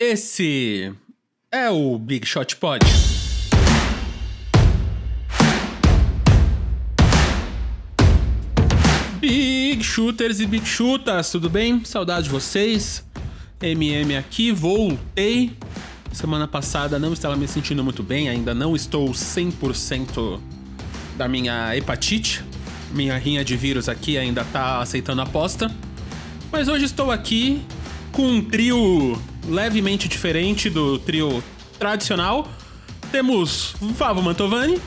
Esse é o Big Shot Pod. Big Shooters e Big Shooters, tudo bem? Saudade de vocês. MM aqui, voltei. Semana passada não estava me sentindo muito bem, ainda não estou 100% da minha hepatite. Minha rinha de vírus aqui ainda tá aceitando aposta. Mas hoje estou aqui com um trio levemente diferente do trio tradicional. Temos Vavo Mantovani.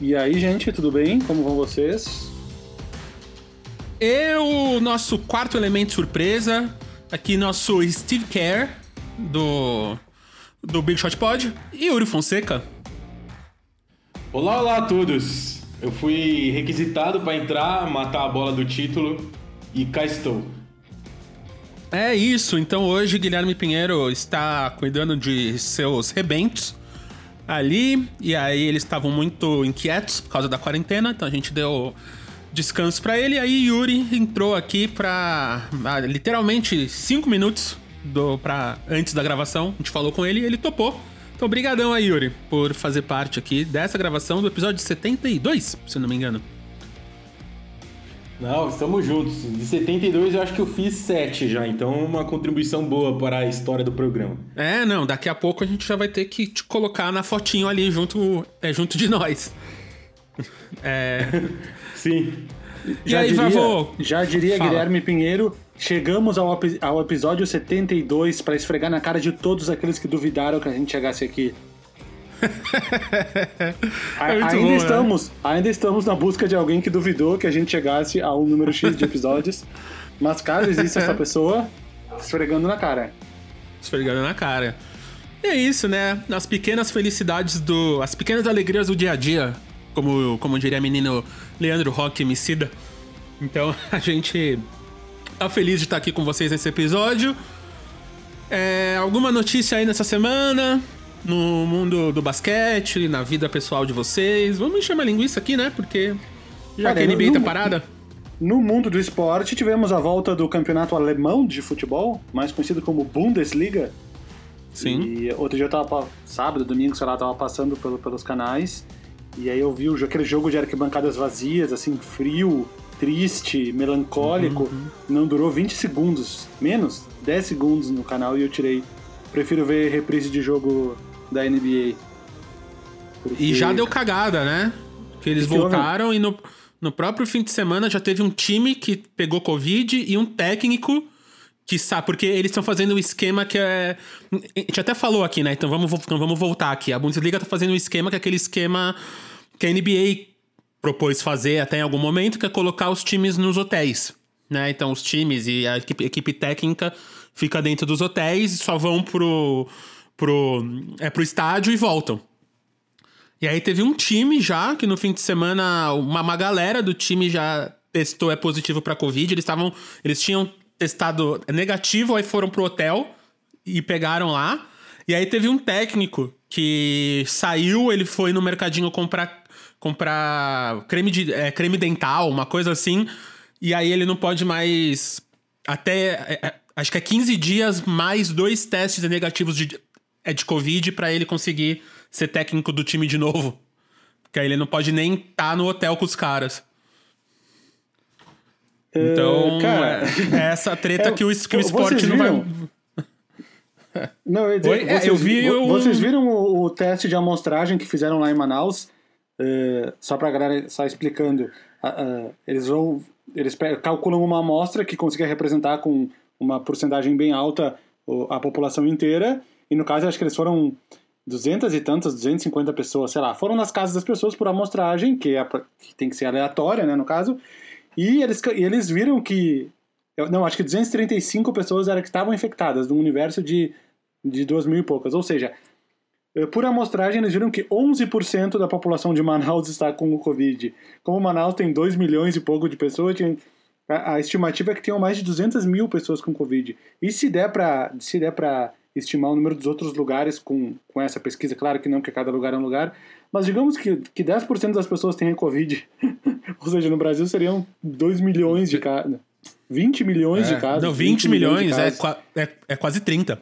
E aí, gente, tudo bem? Como vão vocês? E o nosso quarto elemento surpresa, aqui nosso Steve Kerr, do, do Big Shot Pod, e Yuri Fonseca. Olá, olá a todos! Eu fui requisitado para entrar, matar a bola do título e cá estou. É isso, então hoje Guilherme Pinheiro está cuidando de seus rebentos ali, e aí eles estavam muito inquietos por causa da quarentena, então a gente deu descanso para ele. Aí Yuri entrou aqui pra ah, literalmente cinco minutos do, pra, antes da gravação. A gente falou com ele e ele topou. Então, brigadão aí, Yuri, por fazer parte aqui dessa gravação do episódio 72, se não me engano. Não, estamos juntos. De 72 eu acho que eu fiz 7 já, então uma contribuição boa para a história do programa. É, não, daqui a pouco a gente já vai ter que te colocar na fotinho ali junto, é, junto de nós. É. Sim. E já aí, diria, Vavô? Já diria Fala. Guilherme Pinheiro, chegamos ao, ao episódio 72 para esfregar na cara de todos aqueles que duvidaram que a gente chegasse aqui. é ainda bom, né? estamos, né? ainda estamos na busca de alguém que duvidou que a gente chegasse a um número X de episódios. mas caso exista essa pessoa, esfregando na cara. Esfregando na cara. E é isso, né? As pequenas felicidades do. As pequenas alegrias do dia a dia como, como diria menino Leandro Roque Emicida. Então a gente tá feliz de estar aqui com vocês nesse episódio. É, alguma notícia aí nessa semana? No mundo do basquete, na vida pessoal de vocês? Vamos encher uma linguiça aqui, né? Porque já Cara, que a NBA no, tá parada. No mundo do esporte, tivemos a volta do campeonato alemão de futebol, mais conhecido como Bundesliga. Sim. E outro dia eu tava, sábado, domingo, sei lá, tava passando pelo, pelos canais. E aí eu vi aquele jogo de arquibancadas vazias, assim, frio, triste, melancólico. Uhum, uhum. Não durou 20 segundos, menos 10 segundos no canal e eu tirei. Prefiro ver reprise de jogo da NBA. Porque... E já deu cagada, né? Que eles voltaram e no, no próprio fim de semana já teve um time que pegou Covid e um técnico que sabe, porque eles estão fazendo um esquema que é. A gente até falou aqui, né? Então vamos, então vamos voltar aqui. A Bundesliga tá fazendo um esquema que é aquele esquema que a NBA propôs fazer até em algum momento, que é colocar os times nos hotéis. Né? Então os times e a equipe, equipe técnica fica dentro dos hotéis e só vão pro, pro, é, pro estádio e voltam. E aí teve um time já, que no fim de semana, uma, uma galera do time já testou é positivo para Covid. Eles estavam. Eles tinham testado negativo, aí foram pro hotel e pegaram lá. E aí teve um técnico que saiu, ele foi no mercadinho comprar, comprar creme, de, é, creme dental, uma coisa assim. E aí ele não pode mais. Até. É, é acho que é 15 dias mais dois testes negativos de, é de Covid para ele conseguir ser técnico do time de novo. Porque aí ele não pode nem estar tá no hotel com os caras. Então, uh, cara, é essa treta é, que, o, que o esporte não vai. Não, eu, dizer, vocês, eu vi. Vocês viram o, o, teste de amostragem que fizeram lá em Manaus? Uh, só pra galera só explicando. Uh, uh, eles vão. Eles calculam uma amostra que consiga representar com uma porcentagem bem alta a população inteira. E no caso, acho que eles foram 200 e tantas, 250 pessoas, sei lá. Foram nas casas das pessoas por amostragem, que, é, que tem que ser aleatória, né, no caso. E eles, e eles viram que. Não, acho que 235 pessoas eram que estavam infectadas, num universo de, de 2 mil e poucas. Ou seja, eh, por amostragem, eles viram que 11% da população de Manaus está com o Covid. Como Manaus tem 2 milhões e pouco de pessoas, a, a estimativa é que tenham mais de 200 mil pessoas com Covid. E se der para se der para estimar o número dos outros lugares com, com essa pesquisa, claro que não, porque cada lugar é um lugar, mas digamos que, que 10% das pessoas tenham Covid. Ou seja, no Brasil seriam 2 milhões de cada. 20 milhões é, de casos. Não, 20, 20 milhões, milhões é, é, é quase 30.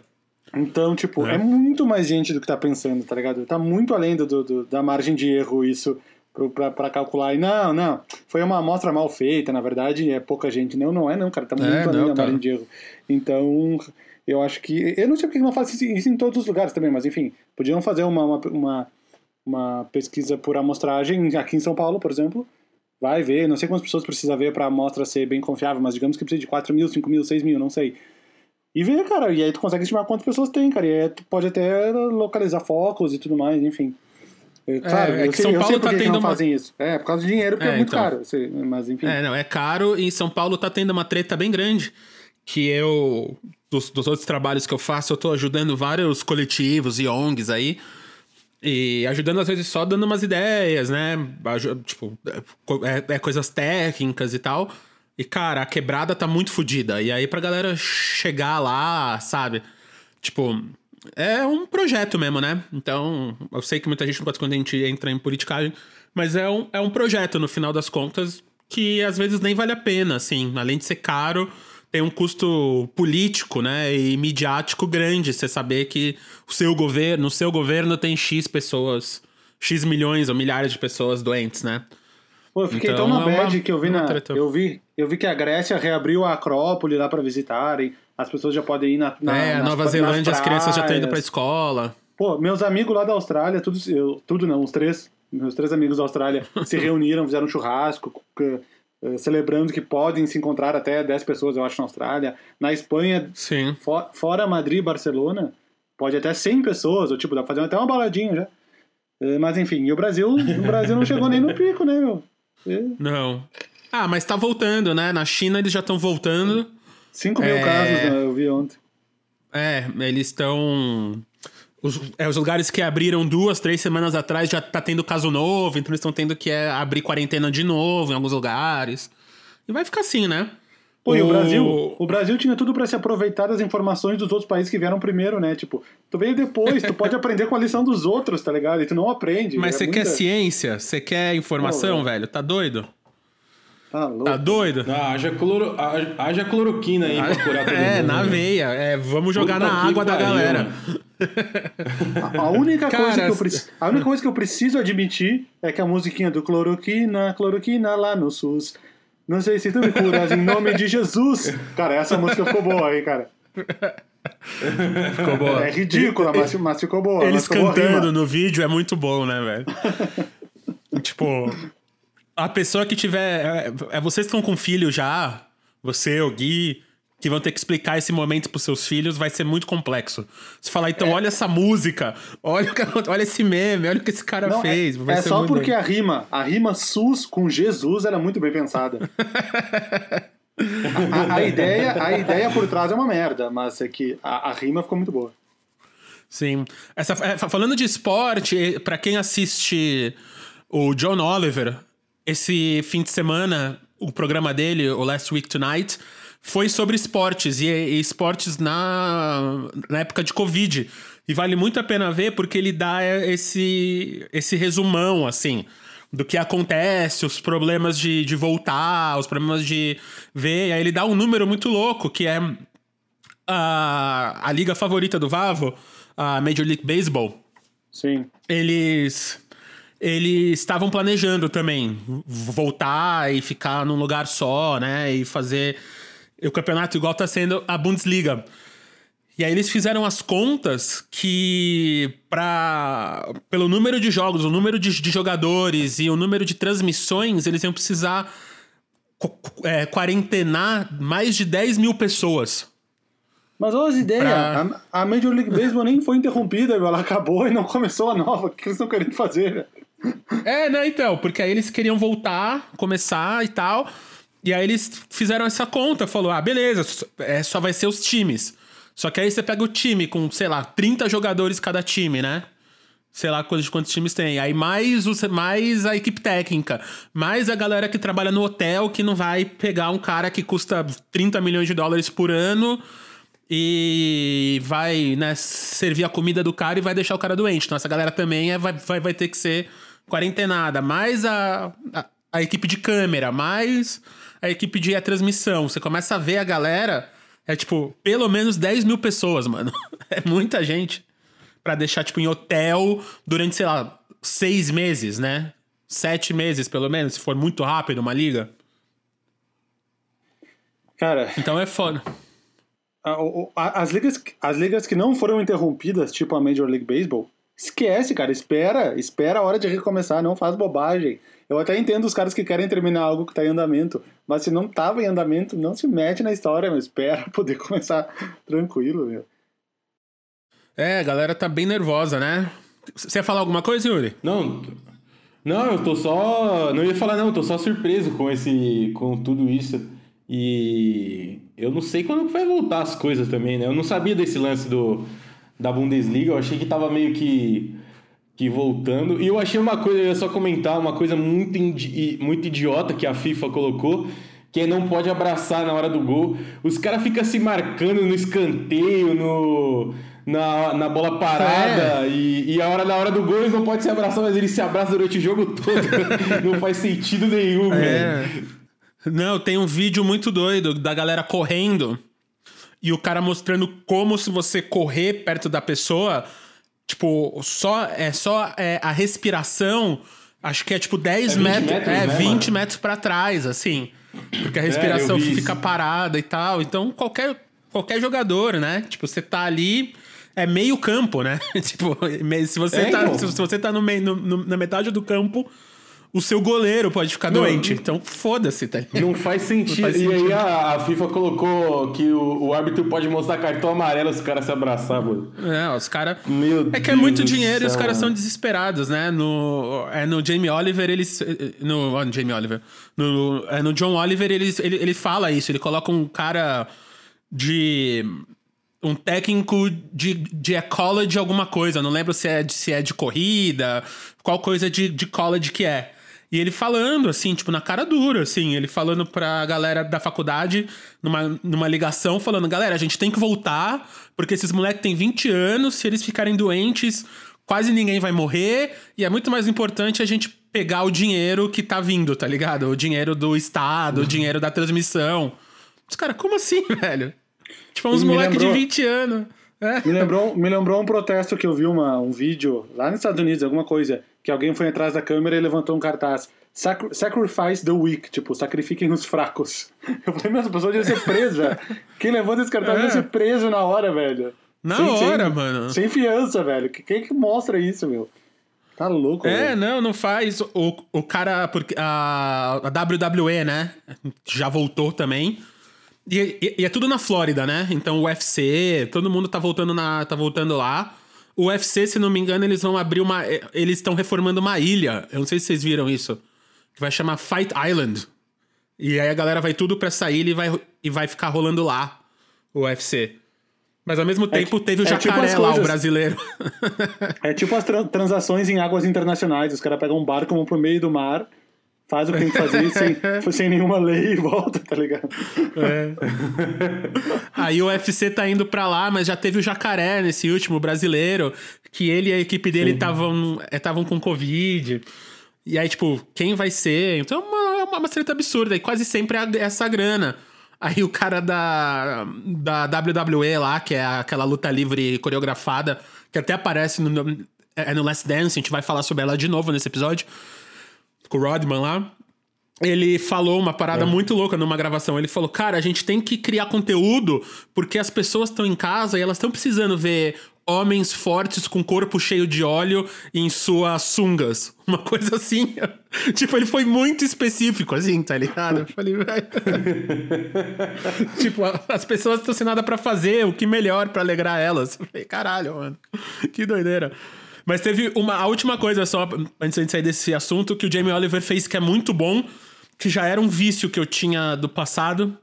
Então, tipo, é. é. muito mais gente do que tá pensando, tá ligado? Tá muito além do, do da margem de erro isso para calcular. E não, não, foi uma amostra mal feita, na verdade é pouca gente. Não, não é não, cara, tá muito é, além não, da tá. margem de erro. Então, eu acho que. Eu não sei porque não fazem isso em todos os lugares também, mas enfim, podiam fazer uma, uma, uma, uma pesquisa por amostragem aqui em São Paulo, por exemplo. Vai ver, não sei quantas pessoas precisa ver para a amostra ser bem confiável, mas digamos que precisa de 4 mil, 5 mil, 6 mil, não sei. E ver, cara, e aí tu consegue estimar quantas pessoas tem, cara, e aí tu pode até localizar focos e tudo mais, enfim. É, claro, é, é que sei, São Paulo tá tendo não uma... fazem isso. É, por causa de dinheiro, porque é, é muito então... caro. Mas enfim. É, não, é caro e em São Paulo tá tendo uma treta bem grande. Que eu, dos, dos outros trabalhos que eu faço, eu tô ajudando vários coletivos e ONGs aí. E ajudando, às vezes, só dando umas ideias, né? Tipo, é, é coisas técnicas e tal. E, cara, a quebrada tá muito fodida. E aí, pra galera chegar lá, sabe? Tipo, é um projeto mesmo, né? Então, eu sei que muita gente não gosta quando a gente entra em politicagem, mas é um, é um projeto, no final das contas, que às vezes nem vale a pena, assim. Além de ser caro, tem um custo político, né? E midiático grande. Você saber que o seu governo, o seu governo tem X pessoas, X milhões ou milhares de pessoas doentes, né? Pô, eu fiquei então, tão na é bad que eu vi na. Eu vi, eu vi que a Grécia reabriu a Acrópole lá para visitarem. As pessoas já podem ir na. na é, a Nova Zelândia, as crianças já estão indo pra escola. Pô, meus amigos lá da Austrália, tudo, eu, tudo não, os três, meus três amigos da Austrália se reuniram, fizeram um churrasco, celebrando que podem se encontrar até 10 pessoas, eu acho, na Austrália. Na Espanha, Sim. For, fora Madrid e Barcelona, pode até 100 pessoas, ou tipo, dá pra fazer até uma baladinha já. Uh, mas enfim, e o Brasil, o Brasil não chegou nem no pico, né, meu? Não. Ah, mas tá voltando, né? Na China eles já estão voltando. 5 mil é... casos, né? Eu vi ontem. É, eles estão. Os, é, os lugares que abriram duas, três semanas atrás já tá tendo caso novo, então eles estão tendo que é, abrir quarentena de novo em alguns lugares. E vai ficar assim, né? Pô, o... e o Brasil, o Brasil tinha tudo para se aproveitar das informações dos outros países que vieram primeiro, né? Tipo, tu veio depois, tu pode aprender com a lição dos outros, tá ligado? E tu não aprende. Mas é você muita... quer ciência? Você quer informação, velho? Tá doido? Tá, louco. tá doido? Ah, haja, cloro, haja cloroquina aí pra curar todo É, mundo, na né? veia. É, vamos jogar Puta na água da galera. A, a única Cara, coisa que eu preciso, a única coisa que eu preciso admitir é que a musiquinha do cloroquina, cloroquina lá no SUS não sei se tu me curas em nome de Jesus. Cara, essa música ficou boa aí, cara. Ficou boa. É ridícula, mas, mas ficou boa. Eles ficou cantando boa no vídeo é muito bom, né, velho? tipo, a pessoa que tiver. É, é, vocês estão com filho já, você, o Gui, que vão ter que explicar esse momento pros seus filhos, vai ser muito complexo. Você falar, então, é. olha essa música, olha, olha esse meme, olha o que esse cara Não, é- fez. É, é só porque a rima, a rima SUS com Jesus era muito bem pensada. a, a, ideia, a ideia por trás é uma merda, mas é que a, a rima ficou muito boa. Sim. Essa, é, falando de esporte, para quem assiste o John Oliver, esse fim de semana, o programa dele, o Last Week Tonight, foi sobre esportes, e, e esportes na, na época de Covid. E vale muito a pena ver porque ele dá esse, esse resumão, assim, do que acontece, os problemas de, de voltar, os problemas de ver. E aí ele dá um número muito louco, que é a, a liga favorita do Vavo, a Major League Baseball. Sim. Eles eles estavam planejando também voltar e ficar num lugar só, né? E fazer o campeonato igual tá sendo a Bundesliga. E aí eles fizeram as contas que para pelo número de jogos, o número de, de, jogadores e o número de transmissões, eles iam precisar é, quarentenar mais de 10 mil pessoas. Mas olha as ideias, pra... a, a Major League Baseball nem foi interrompida, ela acabou e não começou a nova. O que eles estão querendo fazer? É, né, então, porque aí eles queriam voltar, começar e tal. E aí eles fizeram essa conta, falou: ah, beleza, é, só vai ser os times. Só que aí você pega o time com, sei lá, 30 jogadores cada time, né? Sei lá quantos, quantos times tem. Aí mais, os, mais a equipe técnica, mais a galera que trabalha no hotel que não vai pegar um cara que custa 30 milhões de dólares por ano e vai né, servir a comida do cara e vai deixar o cara doente. Então essa galera também é, vai, vai, vai ter que ser quarentenada. Mais a, a, a equipe de câmera, mais a equipe de transmissão. Você começa a ver a galera. É tipo, pelo menos 10 mil pessoas, mano. É muita gente. para deixar, tipo, em hotel durante, sei lá, seis meses, né? Sete meses, pelo menos, se for muito rápido uma liga. Cara. Então é foda. As ligas, as ligas que não foram interrompidas, tipo a Major League Baseball, esquece, cara. Espera. Espera a hora de recomeçar. Não faz bobagem. Eu até entendo os caras que querem terminar algo que tá em andamento. Mas se não tava em andamento, não se mete na história, mas espera poder começar tranquilo, meu. É, a galera tá bem nervosa, né? Você ia falar alguma coisa, Yuri? Não. Não, eu tô só. Não ia falar, não, eu tô só surpreso com esse. com tudo isso. E eu não sei quando vai voltar as coisas também, né? Eu não sabia desse lance do, da Bundesliga, eu achei que tava meio que que voltando. E eu achei uma coisa, eu ia só comentar, uma coisa muito, muito idiota que a FIFA colocou, que é não pode abraçar na hora do gol. Os caras ficam se marcando no escanteio, no, na, na bola parada, é. e, e a hora, na hora do gol eles não podem se abraçar, mas eles se abraçam durante o jogo todo. não faz sentido nenhum, é. Não, tem um vídeo muito doido da galera correndo e o cara mostrando como se você correr perto da pessoa Tipo, só é só é, a respiração, acho que é tipo 10 é metros, metros, é né, 20 mano? metros para trás, assim. Porque a é, respiração fica isso. parada e tal. Então, qualquer, qualquer jogador, né? Tipo, você tá ali é meio campo, né? tipo, se você, é, tá, então. se você tá no meio, no, no, na metade do campo, o seu goleiro pode ficar não, doente. Então, foda-se, tá ligado? Não faz sentido. Não faz sentido. E aí a, a, FIFA colocou que o, o, árbitro pode mostrar cartão amarelo se os caras se abraçar, mano. É, os caras. Meu É que é muito dinheiro céu, e os caras são desesperados, né? No, é, no Jamie Oliver, eles. No, oh, no Jamie Oliver. No, é, no John Oliver, eles, ele, ele fala isso. Ele coloca um cara de um técnico de, de college alguma coisa. Não lembro se é, de, se é de corrida, qual coisa de, de college que é. E ele falando, assim, tipo, na cara dura, assim, ele falando pra galera da faculdade, numa, numa ligação, falando: galera, a gente tem que voltar, porque esses moleques têm 20 anos, se eles ficarem doentes, quase ninguém vai morrer, e é muito mais importante a gente pegar o dinheiro que tá vindo, tá ligado? O dinheiro do Estado, uhum. o dinheiro da transmissão. Os caras, como assim, velho? Tipo, uns moleques lembrou... de 20 anos. É. Me, lembrou, me lembrou um protesto que eu vi uma, um vídeo lá nos Estados Unidos, alguma coisa, que alguém foi atrás da câmera e levantou um cartaz. Sacrifice the weak, tipo, sacrifiquem os fracos. Eu falei, meu, essa pessoa devia ser presa. Quem levanta esse cartaz é. deve ser preso na hora, velho. Na sem, hora, sem, mano. Sem fiança, velho. Quem que mostra isso, meu? Tá louco, É, velho. não, não faz. O, o cara, porque a, a WWE, né? Já voltou também. E, e, e, é tudo na Flórida, né? Então o UFC, todo mundo tá voltando, na, tá voltando lá. O UFC, se não me engano, eles vão abrir uma. Eles estão reformando uma ilha. Eu não sei se vocês viram isso. Que vai chamar Fight Island. E aí a galera vai tudo pra essa ilha e vai, e vai ficar rolando lá o UFC. Mas ao mesmo é tempo é, teve o é jacaré tipo lá, o brasileiro. é tipo as tra transações em águas internacionais. Os caras pegam um barco, vão pro meio do mar faz o que tem que fazer sem, sem nenhuma lei e volta, tá ligado? É. Aí o UFC tá indo pra lá, mas já teve o Jacaré nesse último brasileiro, que ele e a equipe dele estavam estavam com Covid. E aí, tipo, quem vai ser? Então é uma, uma, uma treta absurda. E quase sempre é essa grana. Aí o cara da, da WWE lá, que é aquela luta livre coreografada, que até aparece no, é no Last Dance, a gente vai falar sobre ela de novo nesse episódio com o Rodman lá, ele falou uma parada é. muito louca numa gravação. Ele falou: Cara, a gente tem que criar conteúdo porque as pessoas estão em casa e elas estão precisando ver homens fortes com corpo cheio de óleo em suas sungas. Uma coisa assim. tipo, ele foi muito específico, assim, tá ligado? Eu falei, tipo, as pessoas estão sem nada para fazer, o que melhor para alegrar elas? Eu falei, caralho, mano. Que doideira. Mas teve uma a última coisa só, antes de sair desse assunto, que o Jamie Oliver fez que é muito bom, que já era um vício que eu tinha do passado.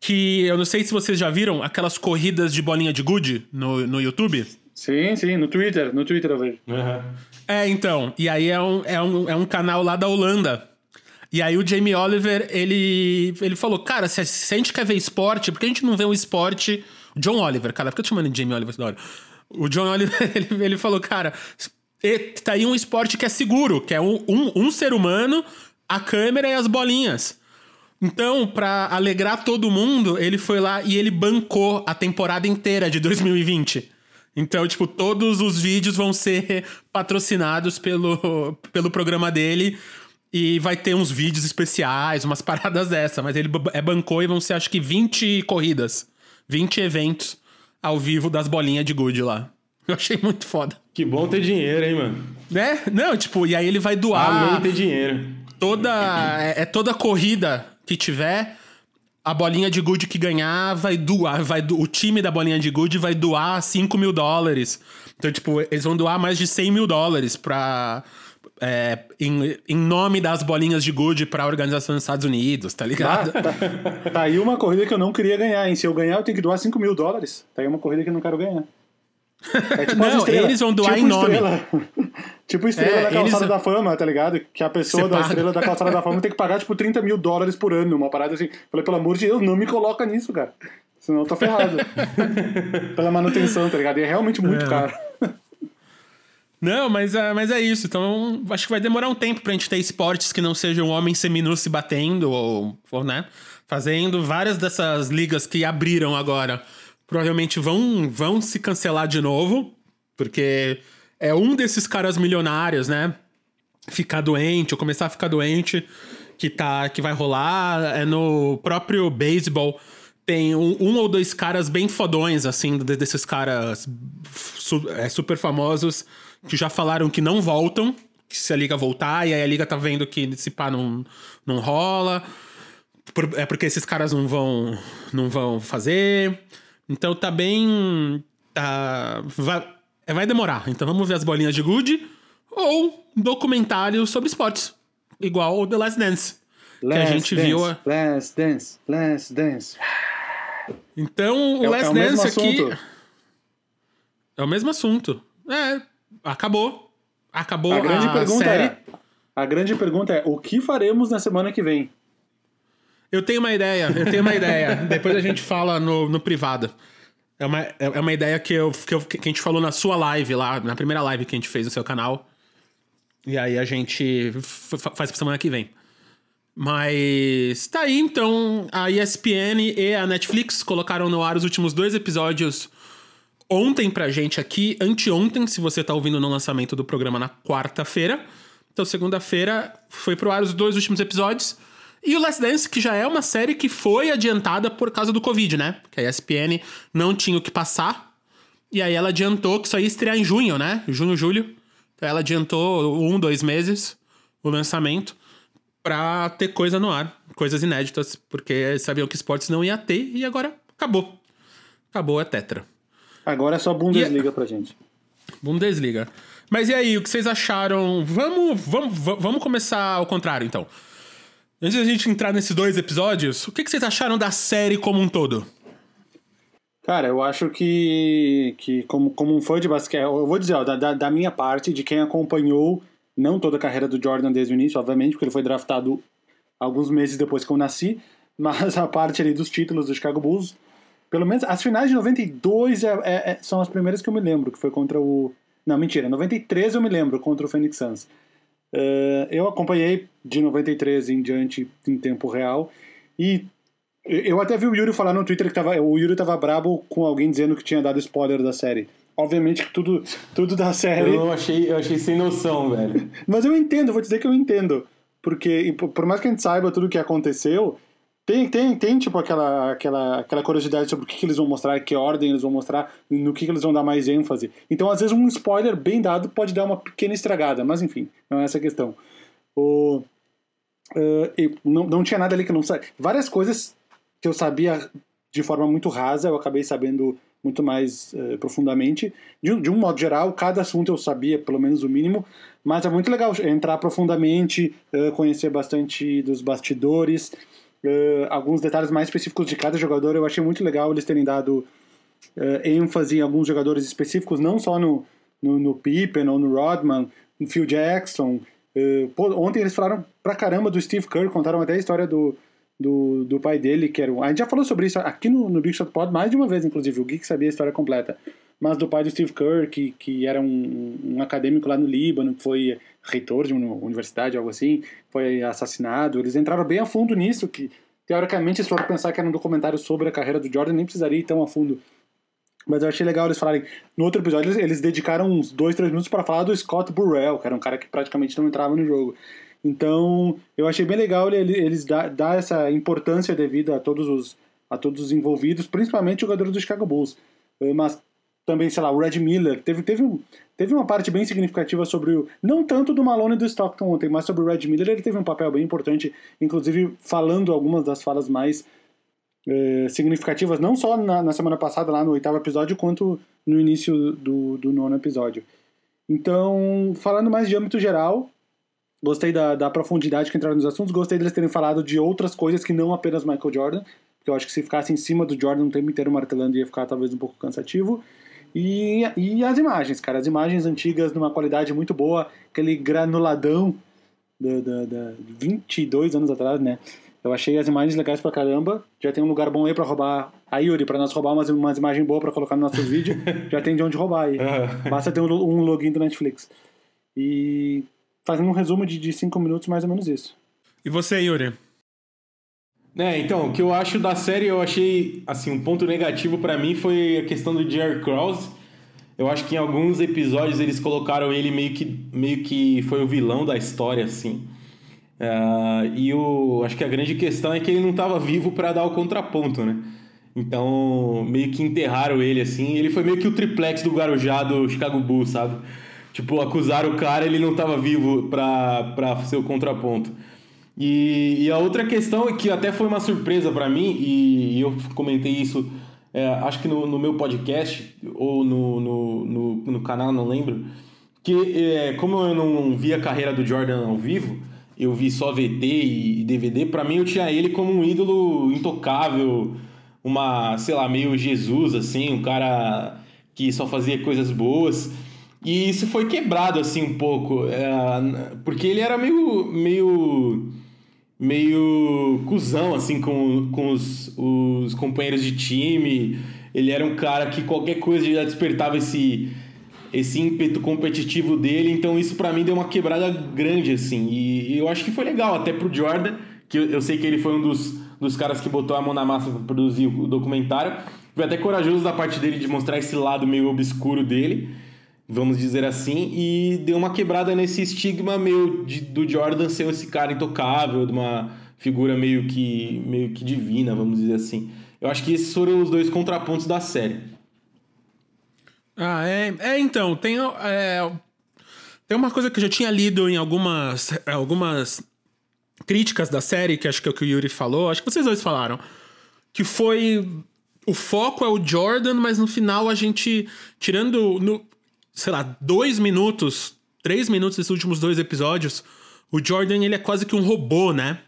Que eu não sei se vocês já viram aquelas corridas de bolinha de gude no, no YouTube. Sim, sim, no Twitter, no Twitter eu vejo. Uhum. É, então. E aí é um, é, um, é um canal lá da Holanda. E aí o Jamie Oliver, ele, ele falou, cara, se, a gente quer ver esporte, por que a gente não vê um esporte... John Oliver, cara, por que eu tô chamando de Jamie Oliver toda hora? O John Oliver, ele, ele falou, cara, tá aí um esporte que é seguro, que é um, um, um ser humano, a câmera e as bolinhas. Então, para alegrar todo mundo, ele foi lá e ele bancou a temporada inteira de 2020. Então, tipo, todos os vídeos vão ser patrocinados pelo, pelo programa dele. E vai ter uns vídeos especiais, umas paradas dessa. Mas ele é bancou e vão ser, acho que, 20 corridas. 20 eventos ao vivo das bolinhas de good lá. Eu achei muito foda. Que bom ter dinheiro, hein, mano? É? Não, tipo, e aí ele vai doar. Amém ter dinheiro. Toda. É, é toda corrida que tiver a bolinha de good que ganhar vai doar, vai do, o time da bolinha de good vai doar 5 mil dólares. Então, tipo, eles vão doar mais de 100 mil dólares pra. É, em, em nome das bolinhas de good pra organização dos Estados Unidos, tá ligado? Ah, tá, tá, aí uma corrida que eu não queria ganhar, hein? Se eu ganhar, eu tenho que doar 5 mil dólares. Tá aí uma corrida que eu não quero ganhar. É tipo não, eles vão doar tipo em nome. Estrela. tipo estrela é, da calçada eles... da fama, tá ligado? Que a pessoa Você da paga. estrela da calçada da fama tem que pagar tipo 30 mil dólares por ano. Uma parada assim. Falei, pelo amor de Deus, não me coloca nisso, cara. Senão eu tô ferrado. Pela manutenção, tá ligado? E é realmente muito é. caro. Não, mas, uh, mas é isso. Então, acho que vai demorar um tempo pra gente ter esportes que não sejam homens seminus se batendo ou, ou, né? Fazendo várias dessas ligas que abriram agora provavelmente vão, vão se cancelar de novo, porque é um desses caras milionários, né? Ficar doente ou começar a ficar doente que, tá, que vai rolar. É no próprio beisebol. Tem um, um, ou dois caras bem fodões, assim, desses caras su, é, super famosos, que já falaram que não voltam, que se a liga voltar, e aí a liga tá vendo que se pá não, não rola. Por, é porque esses caras não vão, não vão fazer. Então tá bem. Tá, vai, é, vai demorar. Então vamos ver as bolinhas de good ou documentário sobre esportes. Igual o The Last Dance. Last que a gente dance, viu. Last Dance, Last Dance. Então o é, Last é o Dance aqui. É o mesmo assunto. É, acabou. Acabou a, grande a pergunta série. É, a grande pergunta é: o que faremos na semana que vem? Eu tenho uma ideia, eu tenho uma ideia. Depois a gente fala no, no privado. É uma, é, é uma ideia que, eu, que, eu, que a gente falou na sua live lá, na primeira live que a gente fez no seu canal. E aí a gente faz pra semana que vem. Mas tá aí, então. A ESPN e a Netflix colocaram no ar os últimos dois episódios ontem pra gente aqui, anteontem, se você tá ouvindo no lançamento do programa na quarta-feira. Então, segunda-feira foi pro ar os dois últimos episódios. E o Last Dance, que já é uma série que foi adiantada por causa do Covid, né? Que a ESPN não tinha o que passar. E aí ela adiantou que só ia estrear em junho, né? Junho, julho. Então ela adiantou um, dois meses o lançamento pra ter coisa no ar. Coisas inéditas. Porque sabiam que esportes não ia ter e agora acabou. Acabou a Tetra. Agora é só Bundesliga e... pra gente. Bundesliga. Mas e aí, o que vocês acharam? Vamos, vamos, vamos começar ao contrário, então. Antes da gente entrar nesses dois episódios, o que, que vocês acharam da série como um todo? Cara, eu acho que, que como, como um fã de basquete, eu vou dizer, ó, da, da minha parte, de quem acompanhou não toda a carreira do Jordan desde o início, obviamente, porque ele foi draftado alguns meses depois que eu nasci, mas a parte ali dos títulos do Chicago Bulls, pelo menos as finais de 92 é, é, é, são as primeiras que eu me lembro, que foi contra o... Não, mentira, 93 eu me lembro, contra o Phoenix Suns. Uh, eu acompanhei de 93 em diante em tempo real e eu até vi o Yuri falar no Twitter que tava, o Yuri tava brabo com alguém dizendo que tinha dado spoiler da série. Obviamente que tudo, tudo da série. Eu achei, eu achei sem noção, velho. Mas eu entendo, vou dizer que eu entendo. Porque, por mais que a gente saiba tudo o que aconteceu, tem, tem, tem tipo aquela, aquela, aquela curiosidade sobre o que, que eles vão mostrar, que ordem eles vão mostrar, no que, que eles vão dar mais ênfase. Então, às vezes, um spoiler bem dado pode dar uma pequena estragada, mas enfim, não é essa a questão. O, uh, não, não tinha nada ali que eu não sabia. Várias coisas que eu sabia de forma muito rasa, eu acabei sabendo muito mais uh, profundamente. De, de, um modo geral, cada assunto eu sabia, pelo menos o mínimo, mas é muito legal entrar profundamente, uh, conhecer bastante dos bastidores. Uh, alguns detalhes mais específicos de cada jogador. Eu achei muito legal eles terem dado uh, ênfase em alguns jogadores específicos, não só no, no, no Pippen ou no Rodman, no Phil Jackson. Uh, pô, ontem eles falaram pra caramba do Steve Kerr, contaram até a história do, do, do pai dele, que era um, A gente já falou sobre isso aqui no, no Big Shot Pod mais de uma vez, inclusive. O Geek sabia a história completa. Mas do pai do Steve Kerr, que, que era um, um acadêmico lá no Líbano, que foi reitor de uma universidade, algo assim, foi assassinado. Eles entraram bem a fundo nisso, que teoricamente, se for pensar que era um documentário sobre a carreira do Jordan, nem precisaria ir tão a fundo. Mas eu achei legal eles falarem. No outro episódio, eles, eles dedicaram uns dois, três minutos para falar do Scott Burrell, que era um cara que praticamente não entrava no jogo. Então, eu achei bem legal eles dar, essa importância devida a todos os, a todos os envolvidos, principalmente o jogador do Chicago Bulls. Eh, mas também, sei lá, o Red Miller. Teve, teve, teve uma parte bem significativa sobre o. Não tanto do Malone e do Stockton ontem, mas sobre o Red Miller. Ele teve um papel bem importante, inclusive falando algumas das falas mais é, significativas, não só na, na, semana passada, lá no oitavo episódio, quanto no início do, do nono episódio. Então, falando mais de âmbito geral, gostei da, da profundidade que entraram nos assuntos, gostei deles terem falado de outras coisas que não apenas Michael Jordan, porque eu acho que se ficasse em cima do Jordan o tempo inteiro martelando ia ficar talvez um pouco cansativo. E, e as imagens, cara, as imagens antigas numa qualidade muito boa, aquele granuladão de, de, de 22 anos atrás, né? Eu achei as imagens legais pra caramba. Já tem um lugar bom aí pra roubar. A Yuri, pra nós roubar umas, umas imagens boas pra colocar nos nossos vídeos. Já tem de onde roubar aí. Basta ter um, um login do Netflix. E fazendo um resumo de 5 minutos, mais ou menos isso. E você, Yuri? É, então, o que eu acho da série, eu achei, assim, um ponto negativo para mim foi a questão do Jerry Krause. Eu acho que em alguns episódios eles colocaram ele meio que, meio que foi o vilão da história, assim. Uh, e o, acho que a grande questão é que ele não estava vivo para dar o contraponto, né? Então, meio que enterraram ele, assim. Ele foi meio que o triplex do Guarujá do Chicago Bulls, sabe? Tipo, acusaram o cara ele não estava vivo para ser o contraponto. E, e, a outra questão é que até foi uma surpresa para mim, e, e, eu comentei isso, é, acho que no, no, meu podcast ou no, no, no, no canal, não lembro, que é, como eu não vi a carreira do Jordan ao vivo, eu vi só VT e DVD, para mim eu tinha ele como um ídolo intocável, uma, sei lá, meio Jesus, assim, um cara que só fazia coisas boas. E isso foi quebrado, assim, um pouco, é, porque ele era meio, meio meio cuzão, assim, com, com os, os companheiros de time. Ele era um cara que qualquer coisa já despertava esse, esse ímpeto competitivo dele. Então isso para mim deu uma quebrada grande, assim. E, e, eu acho que foi legal, até pro Jordan, que eu, eu sei que ele foi um dos, dos caras que botou a mão na massa para produzir o documentário. Foi até corajoso da parte dele de mostrar esse lado meio obscuro dele vamos dizer assim, e deu uma quebrada nesse estigma meio de, do Jordan ser esse cara intocável, de uma figura meio que, meio que divina, vamos dizer assim. Eu acho que esses foram os dois contrapontos da série. Ah, é, é então, tem, é, tem uma coisa que eu já tinha lido em algumas, algumas críticas da série, que acho que é o que o Yuri falou, acho que vocês dois falaram, que foi o foco é o Jordan, mas no final a gente, tirando. No, sei lá, dois minutos, três minutos desses últimos dois episódios, o Jordan ele é quase que um robô, né?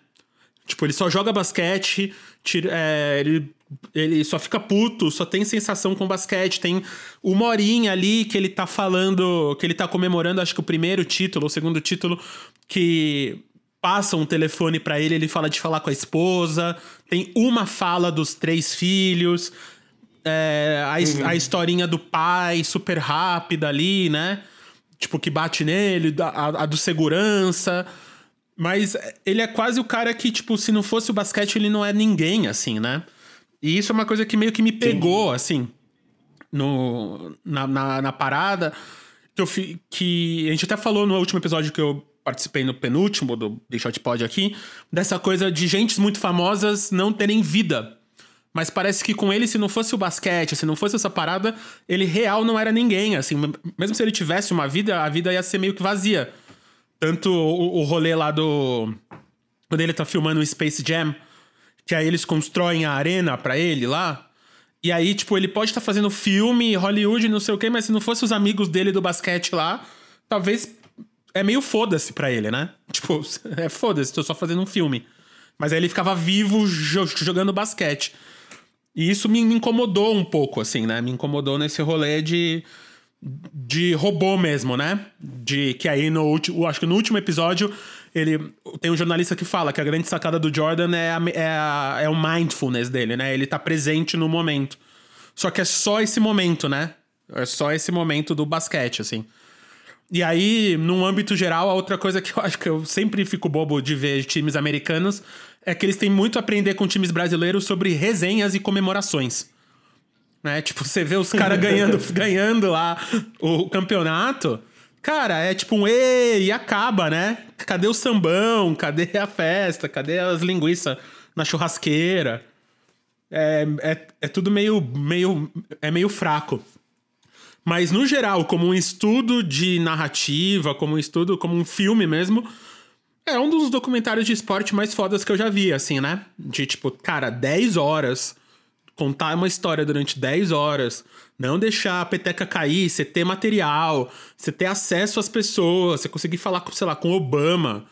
Tipo, ele só joga basquete, tira, é, ele, ele só fica puto, só tem sensação com basquete. Tem uma horinha ali que ele tá falando, que ele tá comemorando, acho que o primeiro título, o segundo título, que passa um telefone para ele, ele fala de falar com a esposa. Tem uma fala dos três filhos. É, a, uhum. a historinha do pai super rápida ali, né? Tipo, que bate nele, a, a do segurança. Mas ele é quase o cara que, tipo, se não fosse o basquete, ele não é ninguém, assim, né? E isso é uma coisa que meio que me pegou, Sim. assim, no, na, na, na, parada. Que, eu, que a gente até falou no último episódio que eu participei no penúltimo do Deixa de Pod aqui, dessa coisa de gentes muito famosas não terem vida. Mas parece que com ele, se não fosse o basquete, se não fosse essa parada, ele real não era ninguém, assim. Mesmo se ele tivesse uma vida, a vida ia ser meio que vazia. Tanto o, o rolê lá do... Quando ele tá filmando o Space Jam, que aí eles constroem a arena para ele lá. E aí, tipo, ele pode estar tá fazendo filme, Hollywood, não sei o quê, mas se não fosse os amigos dele do basquete lá, talvez é meio foda-se pra ele, né? Tipo, é foda-se, tô só fazendo um filme. Mas aí ele ficava vivo jogando basquete. E isso me, incomodou um pouco, assim, né? Me incomodou nesse rolê de, de robô mesmo, né? De que aí no último, acho que no último episódio ele tem um jornalista que fala que a grande sacada do Jordan é, a, é, a, é o mindfulness dele, né? Ele tá presente no momento. Só que é só esse momento, né? É só esse momento do basquete, assim. E aí, num âmbito geral, a outra coisa que eu acho que eu sempre fico bobo de ver times americanos é que eles têm muito a aprender com times brasileiros sobre resenhas e comemorações. Né? Tipo, você vê os caras ganhando, ganhando lá o campeonato. Cara, é tipo um e acaba, né? Cadê o sambão? Cadê a festa? Cadê as linguiças na churrasqueira? É, é, é tudo meio, meio, é meio fraco. Mas, no geral, como um estudo de narrativa, como um estudo, como um filme mesmo, é um dos documentários de esporte mais fodas que eu já vi, assim, né? De tipo, cara, 10 horas, contar uma história durante 10 horas, não deixar a peteca cair, você ter material, você ter acesso às pessoas, você conseguir falar, com, sei lá, com Obama,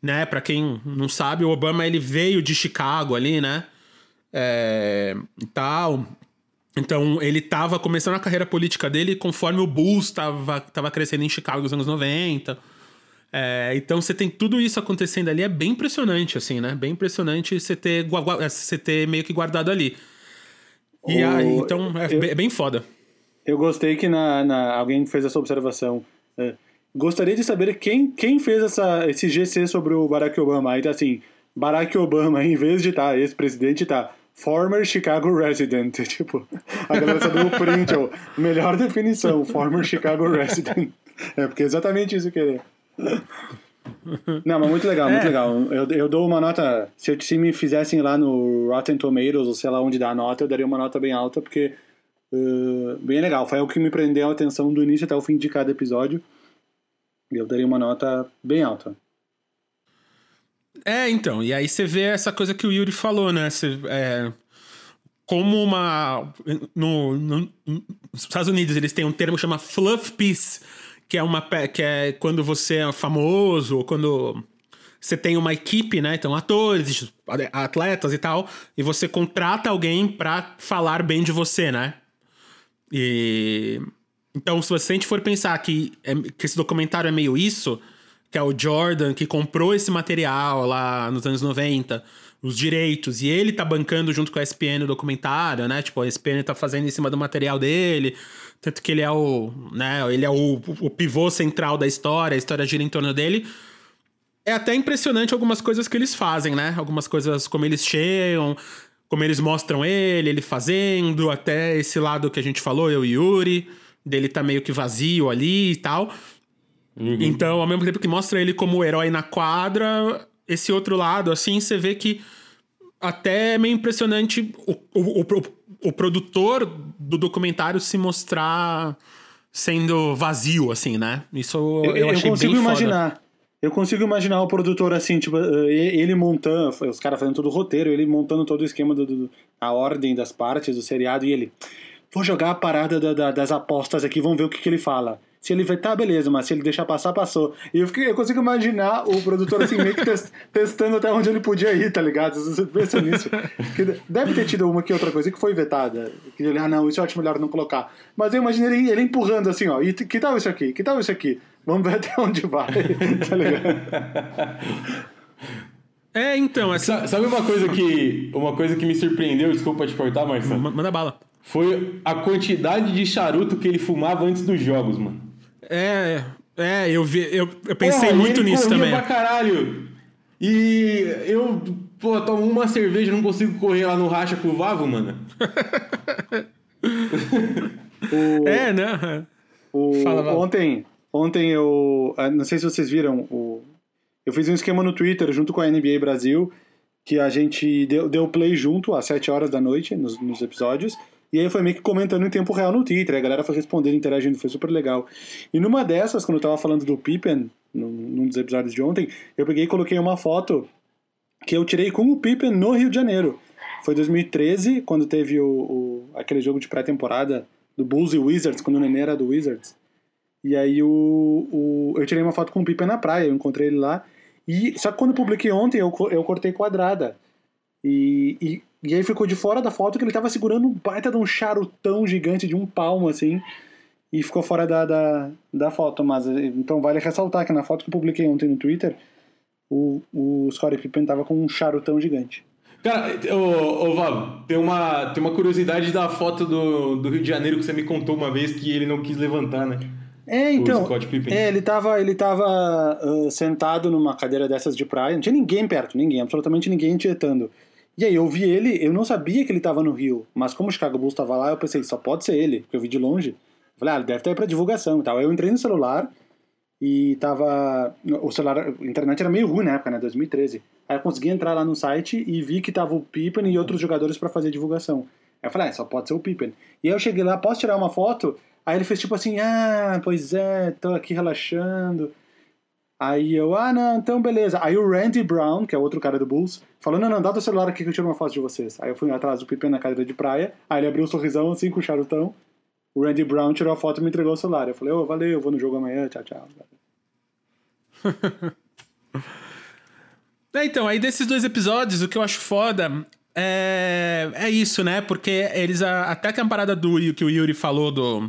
né? Pra quem não sabe, o Obama ele veio de Chicago ali, né? É, e tal. Então, ele estava começando a carreira política dele conforme o Bulls estava tava crescendo em Chicago nos anos 90. É, então, você tem tudo isso acontecendo ali. É bem impressionante, assim, né? Bem impressionante você ter, você ter meio que guardado ali. E o... aí, então, é, eu, bem foda. Eu gostei que na, na alguém fez essa observação. É, gostaria de saber quem, quem fez essa, esse GC sobre o Barack Obama. Aí tá assim, Barack Obama, em vez de estar tá, ex-presidente, tá Former Chicago Resident. Tipo, a galera deu o print, ó. Melhor definição, Former Chicago Resident. É, porque é exatamente isso que ele é. Não, mas muito legal, é. muito legal. Eu, eu dou uma nota. Se, se me fizessem lá no Rotten Tomatoes, ou sei lá onde dá a nota, eu daria uma nota bem alta, porque. Uh, bem legal. Foi o que me prendeu a atenção do início até o fim de cada episódio. Eu daria uma nota bem alta. É, então, e aí você vê essa coisa que o Yuri falou, né? Você, é, como uma. No, no, nos Estados Unidos eles têm um termo que chama fluff piece, que é uma que é quando você é famoso, ou quando você tem uma equipe, né? Então, atores, atletas e tal, e você contrata alguém para falar bem de você, né? E. Então, se você for pensar que, é, que esse documentário é meio isso, que é o Jordan, que comprou esse material lá nos anos 90, os direitos, e ele tá bancando junto com a ESPN o documentário, né? Tipo, a ESPN tá fazendo em cima do material dele, tanto que ele é o, né, ele é o, o pivô central da história, a história gira em torno dele. É até impressionante algumas coisas que eles fazem, né? Algumas coisas como eles chegam, como eles mostram ele, ele fazendo, até esse lado que a gente falou, eu e Yuri, dele tá meio que vazio ali e tal. Uhum. Então, ao mesmo tempo que mostra ele como herói na quadra, esse outro lado, assim, você vê que até é meio impressionante o, o, o, o produtor do documentário se mostrar sendo vazio, assim, né? Isso eu, eu, eu achei consigo bem imaginar. Foda. Eu consigo imaginar o produtor assim, tipo, eh, ele montando, os caras fazendo todo o roteiro, ele montando todo o esquema, do, do, a ordem das partes do seriado, e ele, vou jogar a parada da, da, das apostas aqui, vamos ver o que, que ele fala. Se ele vai, tá, beleza, mas se ele deixar passar, passou. E eu, fiquei, eu consigo imaginar o produtor assim, meio que test, testando até onde ele podia ir, tá ligado? Você pensa nisso. Que deve ter tido uma que outra coisa que foi vetada. Que ele, ah, não, isso eu acho melhor não colocar. Mas eu imagino ele, ele empurrando assim, ó, e que tal isso aqui? Que tal isso aqui? Vamos ver até onde vai, tá ligado? É, então, essa... sabe uma coisa que uma coisa que me surpreendeu, desculpa te cortar, Marcelo. Manda bala. Foi a quantidade de charuto que ele fumava antes dos jogos, mano. É, é, eu vi, eu, eu pensei Porra, muito nisso também. pra caralho. E eu, pô, tomo uma cerveja, não consigo correr lá no racha com o Vavo, mano. o, é, né? O, Fala, ontem, ontem eu, ah, não sei se vocês viram, o, eu fiz um esquema no Twitter junto com a NBA Brasil, que a gente deu, deu play junto às 7 horas da noite nos, nos episódios. E aí foi meio que comentando em tempo real no Twitter, a galera foi respondendo, interagindo, foi super legal. E numa dessas, quando eu tava falando do Pippen, num dos episódios de ontem, eu peguei e coloquei uma foto que eu tirei com o Pippen no Rio de Janeiro. Foi 2013, quando teve o, o aquele jogo de pré-temporada do Bulls e Wizards, quando o Nenê era do Wizards. E aí o, o, eu tirei uma foto com o Pippen na praia, eu encontrei ele lá. E, só que quando eu publiquei ontem, eu, eu cortei quadrada. E, e, e, aí ficou de fora da foto que ele tava segurando um baita de um charutão gigante de um palmo, assim. E ficou fora da, da, da foto. Mas então vale ressaltar que na foto que eu publiquei ontem no Twitter, o, o Scottie Pippen tava com um charutão gigante. Cara, ô, ô Vavo, tem uma, tem uma curiosidade da foto do, do Rio de Janeiro que você me contou uma vez que ele não quis levantar, né? É, então. É, ele tava, ele tava uh, sentado numa cadeira dessas de praia, não tinha ninguém perto, ninguém, absolutamente ninguém tietando. E aí eu vi ele, eu não sabia que ele tava no Rio, mas como o Chicago Bulls tava lá, eu pensei, só pode ser ele, porque eu vi de longe. Eu falei, ah, deve estar aí pra divulgação e tal. Aí eu entrei no celular e tava. O celular, a internet era meio ruim na época, né? 2013. Aí eu consegui entrar lá no site e vi que tava o Pippen e outros jogadores para fazer divulgação. Aí eu falei, ah, só pode ser o Pippen. E aí eu cheguei lá, posso tirar uma foto? Aí ele fez tipo assim, ah, pois é, tô aqui relaxando. Aí eu, ah, não, então beleza. Aí o Randy Brown, que é outro cara do Bulls, falou, não, não, dá teu celular aqui que eu tiro uma foto de vocês. Aí eu fui atrás do Pippen na cadeira de praia, aí ele abriu um sorrisão assim com o charutão. O Randy Brown tirou a foto e me entregou o celular. Eu falei, ô, oh, valeu, eu vou no jogo amanhã, tchau, tchau. é, então, aí desses dois episódios, o que eu acho foda é, é isso, né? Porque eles, até que a parada do que o Yuri falou do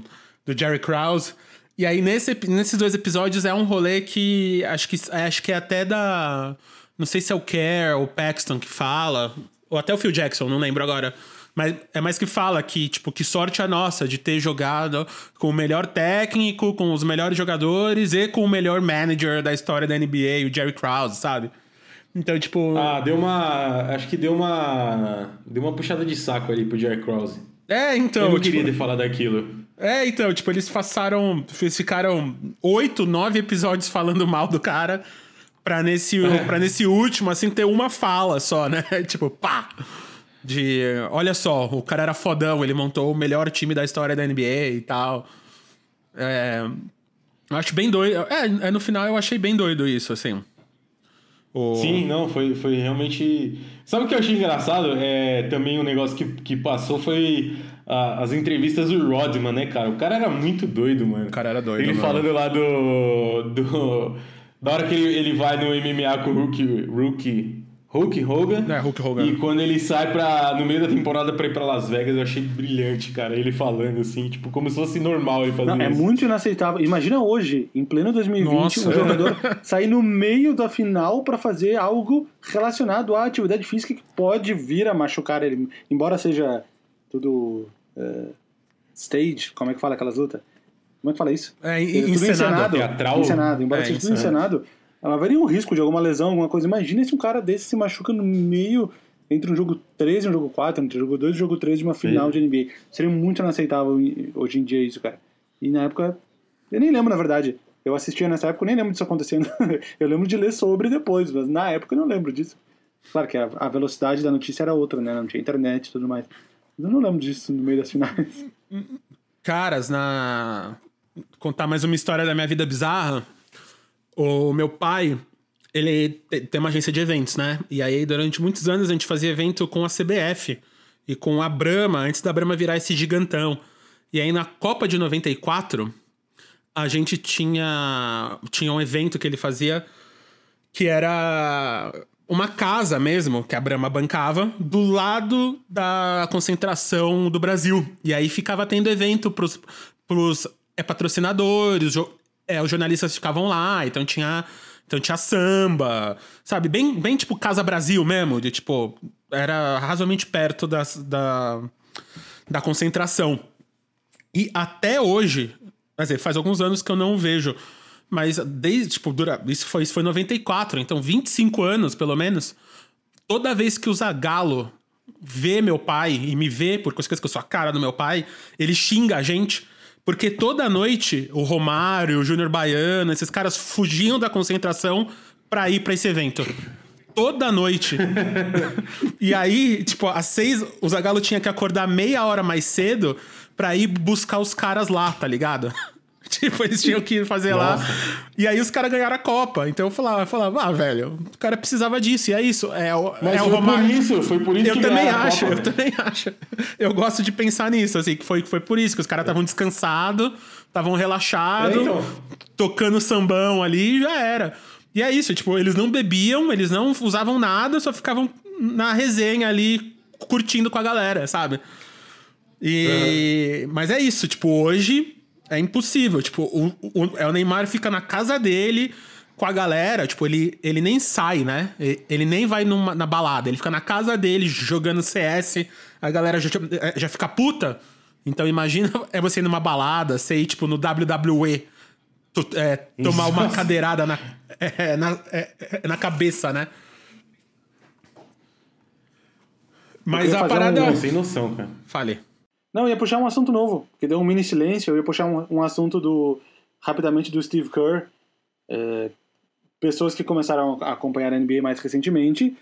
do Jerry Krause. E aí, nesse, nesses dois episódios, é um rolê que acho que, acho que é até da. Não sei se é o Care ou o Paxton que fala, ou até o Phil Jackson, não lembro agora. Mas é mais que fala que, tipo, que sorte a nossa de ter jogado com o melhor técnico, com os melhores jogadores e com o melhor manager da história da NBA, o Jerry Krause, sabe? Então, tipo. Ah, deu uma. Acho que deu uma. Deu uma puxada de saco ali pro Jerry Krause. É, então. Eu não queria tipo... ter falado daquilo. É, então, tipo, eles passaram. Eles ficaram oito, nove episódios falando mal do cara. Pra nesse, é. Pra nesse último, assim, ter uma fala só, né? tipo, pá! De. Olha só, o cara era fodão, ele montou o melhor time da história da NBA e tal. É. Eu acho bem doido. É, é, no final eu achei bem doido isso, assim. O... Sim, não, foi, foi realmente. Sabe o que eu achei engraçado? É, também um negócio que, que passou foi a, as entrevistas do Rodman, né, cara? O cara era muito doido, mano. O cara era doido. Ele mano. falando lá do. do da hora que ele, ele vai no MMA com o Rookie, Rookie Hulk Hogan. É, Hulk Hogan. E quando ele sai pra, no meio da temporada pra ir pra Las Vegas, eu achei brilhante, cara. Ele falando assim, tipo, como se fosse normal ele fazendo Não, é isso. É muito inaceitável. Imagina hoje, em pleno 2020, Nossa. um jogador sair no meio da final pra fazer algo relacionado à atividade física que pode vir a machucar ele. Embora seja tudo uh, stage, como é que fala aquelas lutas? Como é que fala isso? É, encenado. encenado. Teatral. Encenado. Embora é, seja tudo encenado ela haveria um risco de alguma lesão, alguma coisa. Imagina se um cara desse se machuca no meio entre um jogo 3 e um jogo 4, entre um jogo 2 e um jogo 3 de uma final Sim. de NBA. Seria muito inaceitável hoje em dia isso, cara. E na época, eu nem lembro, na verdade. Eu assistia nessa época, eu nem lembro disso acontecendo. eu lembro de ler sobre depois, mas na época eu não lembro disso. Claro que a, a velocidade da notícia era outra, né? Não tinha internet e tudo mais. Eu não lembro disso no meio das finais. Caras, na. Contar mais uma história da minha vida bizarra. O meu pai, ele tem uma agência de eventos, né? E aí, durante muitos anos, a gente fazia evento com a CBF e com a Brahma, antes da Brahma virar esse gigantão. E aí, na Copa de 94, a gente tinha, tinha um evento que ele fazia que era uma casa mesmo, que a Brahma bancava, do lado da concentração do Brasil. E aí ficava tendo evento pros, pros é, patrocinadores, é, os jornalistas ficavam lá, então tinha. Então tinha samba, sabe? Bem, bem tipo Casa Brasil mesmo, de tipo. Era razoavelmente perto das, da, da concentração. E até hoje, quer dizer, faz alguns anos que eu não vejo, mas desde, tipo, dura, isso foi, isso foi 94, então 25 anos pelo menos. Toda vez que o Zagalo vê meu pai e me vê, por coisa que eu sou a cara do meu pai, ele xinga a gente porque toda noite o Romário, o Júnior Baiano, esses caras fugiam da concentração pra ir pra esse evento. Toda noite. e aí, tipo, às seis, o Zagalo tinha que acordar meia hora mais cedo pra ir buscar os caras lá, tá ligado? Tipo, eles tinham que fazer Nossa. lá. E aí os caras ganharam a Copa. Então eu falava, eu falava, ah, velho, o cara precisava disso. E é isso. É, o, Mas é foi o Romário. por isso, foi por isso eu que também acho, Eu também acho. Eu gosto de pensar nisso, assim, que foi, foi por isso, que os caras estavam descansados, estavam relaxados, é, então. tocando sambão ali e já era. E é isso, tipo, eles não bebiam, eles não usavam nada, só ficavam na resenha ali, curtindo com a galera, sabe? E... Uhum. Mas é isso, tipo, hoje é impossível. Tipo, o, o, o Neymar fica na casa dele com a galera, tipo, ele, ele nem sai, né? Ele nem vai numa, na balada, ele fica na casa dele jogando CS, a galera já, já fica puta. Então imagina é você ir numa balada, sei, tipo, no WWE, é, tomar uma cadeirada na, é, na, é, na cabeça, né? Mas a parada. Um... Sem noção, cara. Fale. Não, eu ia puxar um assunto novo, que deu um mini silêncio. Eu ia puxar um, um assunto do rapidamente do Steve Kerr. É, pessoas que começaram a acompanhar a NBA mais recentemente,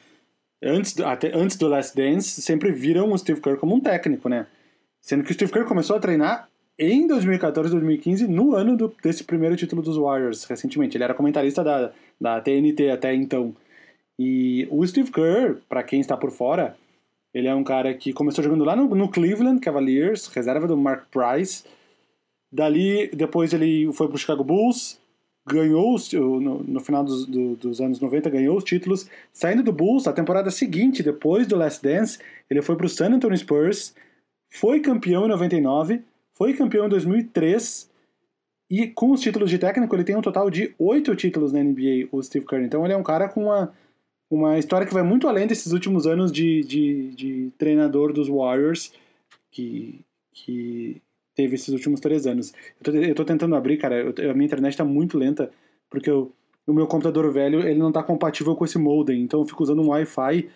antes, até, antes do Last Dance, sempre viram o Steve Kerr como um técnico, né? Sendo que o Steve Kerr começou a treinar em 2014, 2015, no ano do, desse primeiro título dos Warriors, recentemente. Ele era comentarista da, da TNT até então. E o Steve Kerr, para quem está por fora, ele é um cara que começou jogando lá no, no Cleveland Cavaliers, reserva do Mark Price. Dali, depois ele foi para o Chicago Bulls, ganhou no, no final dos, do, dos anos 90, ganhou os títulos. Saindo do Bulls, na temporada seguinte, depois do Last Dance, ele foi para o San Antonio Spurs, foi campeão em 99, foi campeão em 2003 e com os títulos de técnico ele tem um total de oito títulos na NBA, o Steve Kerr. Então ele é um cara com uma, uma história que vai muito além desses últimos anos de, de, de treinador dos Warriors, que, que teve esses últimos três anos. Eu tô, eu tô tentando abrir, cara, eu, a minha internet tá muito lenta, porque eu, o meu computador velho, ele não tá compatível com esse modem, então eu fico usando um Wi-Fi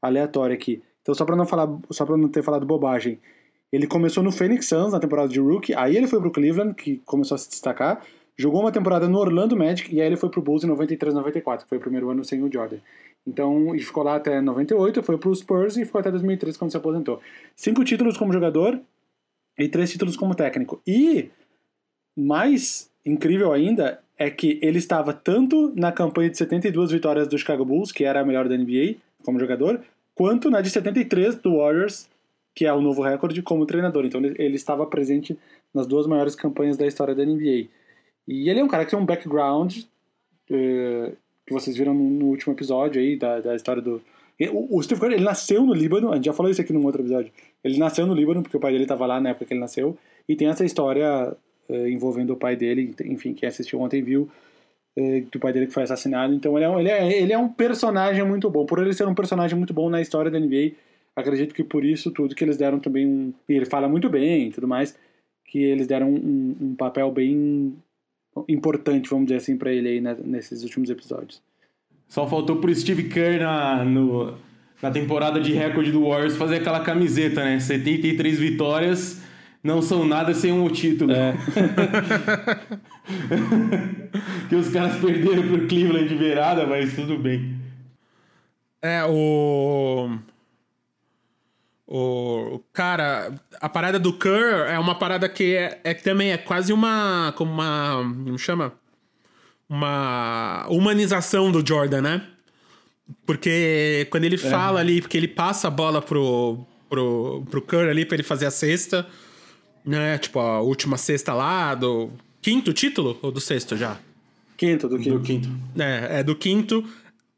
aleatório aqui. Então só para não falar, só para não ter falado bobagem, ele começou no Phoenix Suns na temporada de rookie, aí ele foi pro Cleveland, que começou a se destacar, jogou uma temporada no Orlando Magic e aí ele foi pro Bulls em 93, 94, que foi o primeiro ano sem o Jordan. Então, e ficou lá até 98, foi pro Spurs e ficou até 2003 quando se aposentou. Cinco títulos como jogador, e três títulos como técnico. E mais incrível ainda é que ele estava tanto na campanha de 72 vitórias do Chicago Bulls, que era a melhor da NBA como jogador, quanto na de 73 do Warriors, que é o novo recorde, como treinador. Então ele estava presente nas duas maiores campanhas da história da NBA. E ele é um cara que tem um background uh, que vocês viram no, no, último episódio aí da, da história do. O, o Steve Kerr, ele nasceu no Líbano, a gente já falou isso aqui num outro episódio. Ele nasceu no Líbano, porque o pai dele estava lá na época que ele nasceu, e tem essa história uh, envolvendo o pai dele, enfim, quem assistiu ontem viu, uh, do pai dele que foi assassinado. Então ele é, um, ele, é, ele é um personagem muito bom. Por ele ser um personagem muito bom na história da NBA, acredito que por isso tudo que eles deram também um. E ele fala muito bem e tudo mais, que eles deram um, um papel bem importante, vamos dizer assim, para ele aí né, nesses últimos episódios. Só faltou pro Steve Kerr na, no, na temporada de recorde do Warriors fazer aquela camiseta, né? 73 vitórias não são nada sem um título. É. que os caras perderam pro Cleveland de virada, mas tudo bem. É, o. O. Cara, a parada do Kerr é uma parada que é, é também é quase uma. Como uma. Como chama? Uma humanização do Jordan, né? Porque quando ele é. fala ali, porque ele passa a bola pro, pro, pro Curry ali pra ele fazer a cesta, né? Tipo, a última cesta lá do quinto título ou do sexto já? Quinto, do quinto. Do quinto. É, é do quinto.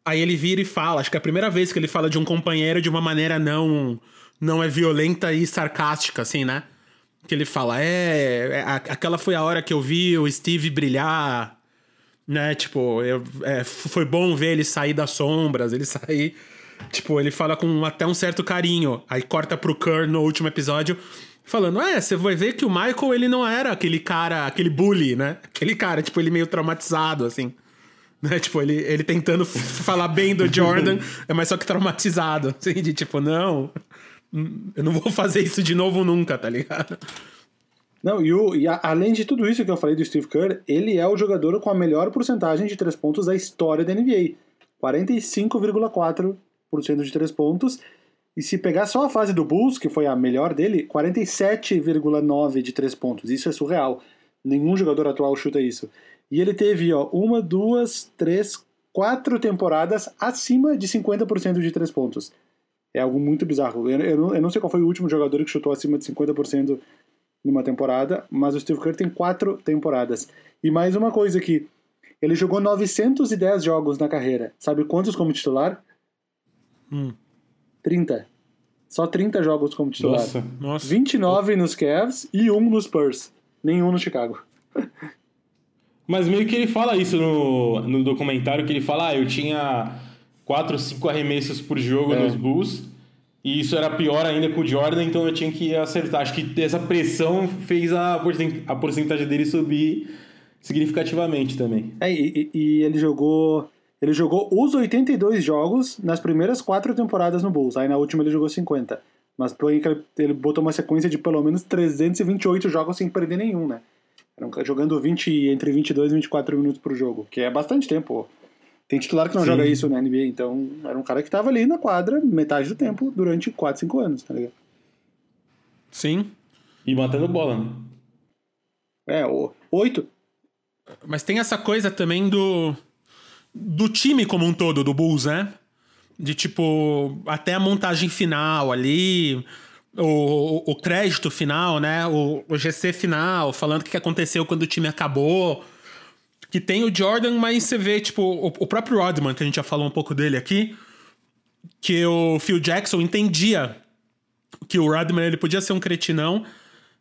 Aí ele vira e fala, acho que é a primeira vez que ele fala de um companheiro de uma maneira não não é violenta e sarcástica, assim, né? Que ele fala, é, é aquela foi a hora que eu vi o Steve brilhar né? Tipo, eu, é, foi bom ver ele sair das sombras, ele sair. Tipo, ele fala com até um certo carinho. Aí corta pro Kerr no último episódio, falando: É, você vai ver que o Michael, ele não era aquele cara, aquele bully, né? Aquele cara, tipo, ele meio traumatizado, assim. Né? Tipo, ele, ele tentando falar bem do Jordan, é mas só que traumatizado. Assim, de tipo, não, eu não vou fazer isso de novo nunca, tá ligado? Não, e, o, e a, além de tudo isso que eu falei do Steve Kerr, ele é o jogador com a melhor porcentagem de três pontos da história da NBA. 45,4% de três pontos. E se pegar só a fase do Bulls, que foi a melhor dele, 47,9% de três pontos. Isso é surreal. Nenhum jogador atual chuta isso. E ele teve ó, uma, duas, três, quatro temporadas acima de 50% de três pontos. É algo muito bizarro. Eu, eu, eu, não sei qual foi o último jogador que chutou acima de 50% numa temporada, mas o Steve Kerr tem quatro temporadas. E mais uma coisa aqui, ele jogou 910 jogos na carreira. Sabe quantos como titular? Hum. 30. Só 30 jogos como titular. Nossa, nossa. 29 nos Cavs e um nos Spurs. Nenhum no Chicago. Mas meio que ele fala isso no, no documentário, que ele fala, ah, eu tinha 4, 5 arremessos por jogo é. nos Bulls e isso era pior ainda com o Jordan, então eu tinha que acertar. Acho que essa pressão fez a, a porcentagem dele subir significativamente também. É, e, e, ele jogou. Ele jogou os 82 jogos nas primeiras quatro temporadas no Bulls. Aí na última ele jogou 50. Mas põe que ele botou uma sequência de pelo menos 328 jogos sem perder nenhum, né? Jogando 20, entre 22 e 24 minutos por jogo, que é bastante tempo. Tem titular que não Sim. joga isso na NBA, então era um cara que tava ali na quadra metade do tempo durante 4, 5 anos, tá ligado? Sim. E matando bola, né? É, oito. Mas tem essa coisa também do. do time como um todo, do Bulls, né? De tipo, até a montagem final ali, o, o crédito final, né? O, o GC final, falando o que aconteceu quando o time acabou. Que tem o Jordan, mas você vê, tipo, o, o próprio Rodman, que a gente já falou um pouco dele aqui, que o Phil Jackson entendia que o Rodman ele podia ser um cretinão,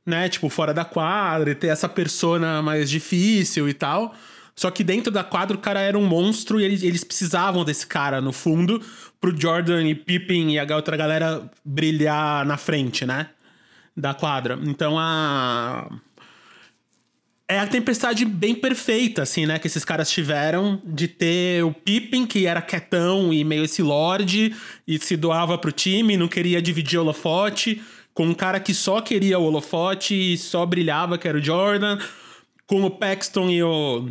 né? Tipo, fora da quadra e ter essa persona mais difícil e tal. Só que dentro da quadra o cara era um monstro e eles, precisavam desse cara no fundo pro Jordan e Pippen e a outra galera brilhar na frente, né? Da quadra. Então a. É a tempestade bem perfeita, assim, né? Que esses caras tiveram de ter o Pippen, que era quietão e meio esse lorde, e se doava pro time, não queria dividir o holofote, com um cara que só queria o holofote e só brilhava, que era o Jordan, com o Paxton e o,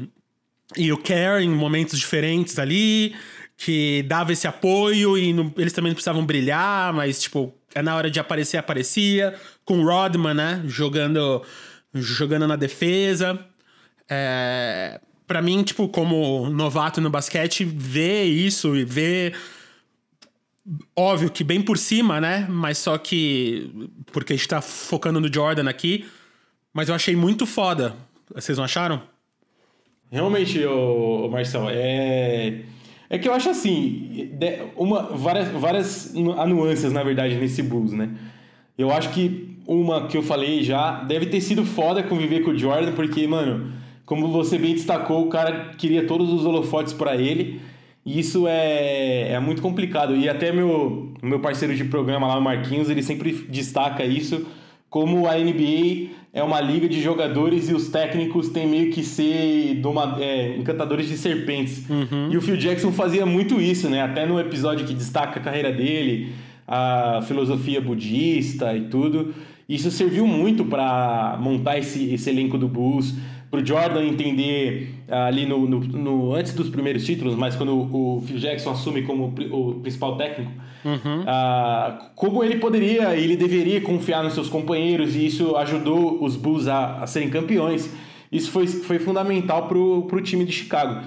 e o Care em momentos diferentes ali, que dava esse apoio e no, eles também precisavam brilhar, mas, tipo, é na hora de aparecer, aparecia. Com o Rodman, né? Jogando, jogando na defesa. É, para mim, tipo, como novato no basquete, ver isso e ver. Óbvio que bem por cima, né? Mas só que. Porque a gente tá focando no Jordan aqui. Mas eu achei muito foda. Vocês não acharam? Realmente, o Marcel, é. É que eu acho assim, uma, várias, várias nuances, na verdade, nesse blues, né? Eu acho que uma que eu falei já deve ter sido foda conviver com o Jordan, porque, mano, como você bem destacou, o cara queria todos os holofotes para ele. E isso é, é muito complicado. E até meu, meu parceiro de programa lá, o Marquinhos, ele sempre destaca isso como a NBA é uma liga de jogadores e os técnicos têm meio que ser doma, é, encantadores de serpentes. Uhum. E o Phil Jackson fazia muito isso, né? Até no episódio que destaca a carreira dele, a filosofia budista e tudo. Isso serviu muito para montar esse, esse elenco do Bulls pro Jordan entender ah, ali no, no, no, antes dos primeiros títulos, mas quando o, Phil Jackson assume como o principal técnico, uhum. uh, como ele poderia, ele deveria confiar nos seus companheiros e isso ajudou os Bulls a, a serem campeões. Isso foi, foi fundamental pro, pro time de Chicago.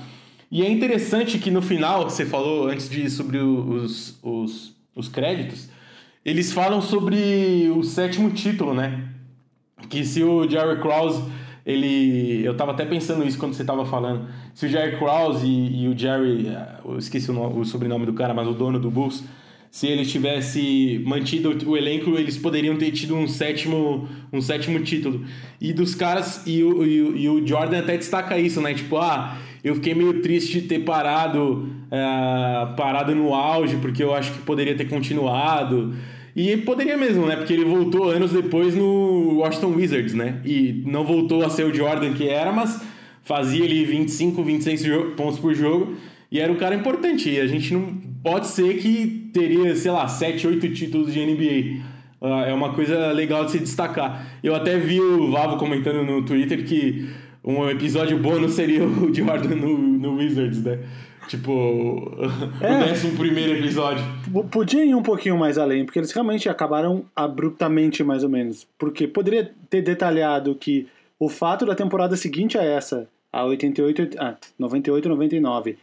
E é interessante que no final, você falou antes de sobre os, os, os créditos, eles falam sobre o sétimo título, né? Que se o Jerry Krause ele. Eu tava até pensando isso quando você tava falando. Se o Jerry Krause e, e o Jerry. Eu esqueci o, nome, o, sobrenome do cara, mas o dono do Bulls. Se ele tivesse mantido o elenco, eles poderiam ter tido um sétimo, um sétimo título. E dos caras, e o, e o, e o Jordan até destaca isso, né? Tipo, ah, eu fiquei meio triste de ter parado, uh, parado no auge, porque eu acho que poderia ter continuado. E poderia mesmo, né? Porque ele voltou anos depois no Washington Wizards, né? E não voltou a ser o Jordan que era, mas fazia ali 25, 26 pontos por jogo e era um cara importante. E a gente não pode ser que teria, sei lá, 7, 8 títulos de NBA. Ah, é uma coisa legal de se destacar. Eu até vi o Vavo comentando no Twitter que um episódio bônus seria o Jordan no, no Wizards, né? Tipo, é, o décimo primeiro episódio. Podia ir um pouquinho mais além, porque eles realmente acabaram abruptamente, mais ou menos. Porque poderia ter detalhado que o fato da temporada seguinte a essa, a 88, ah, 98 99,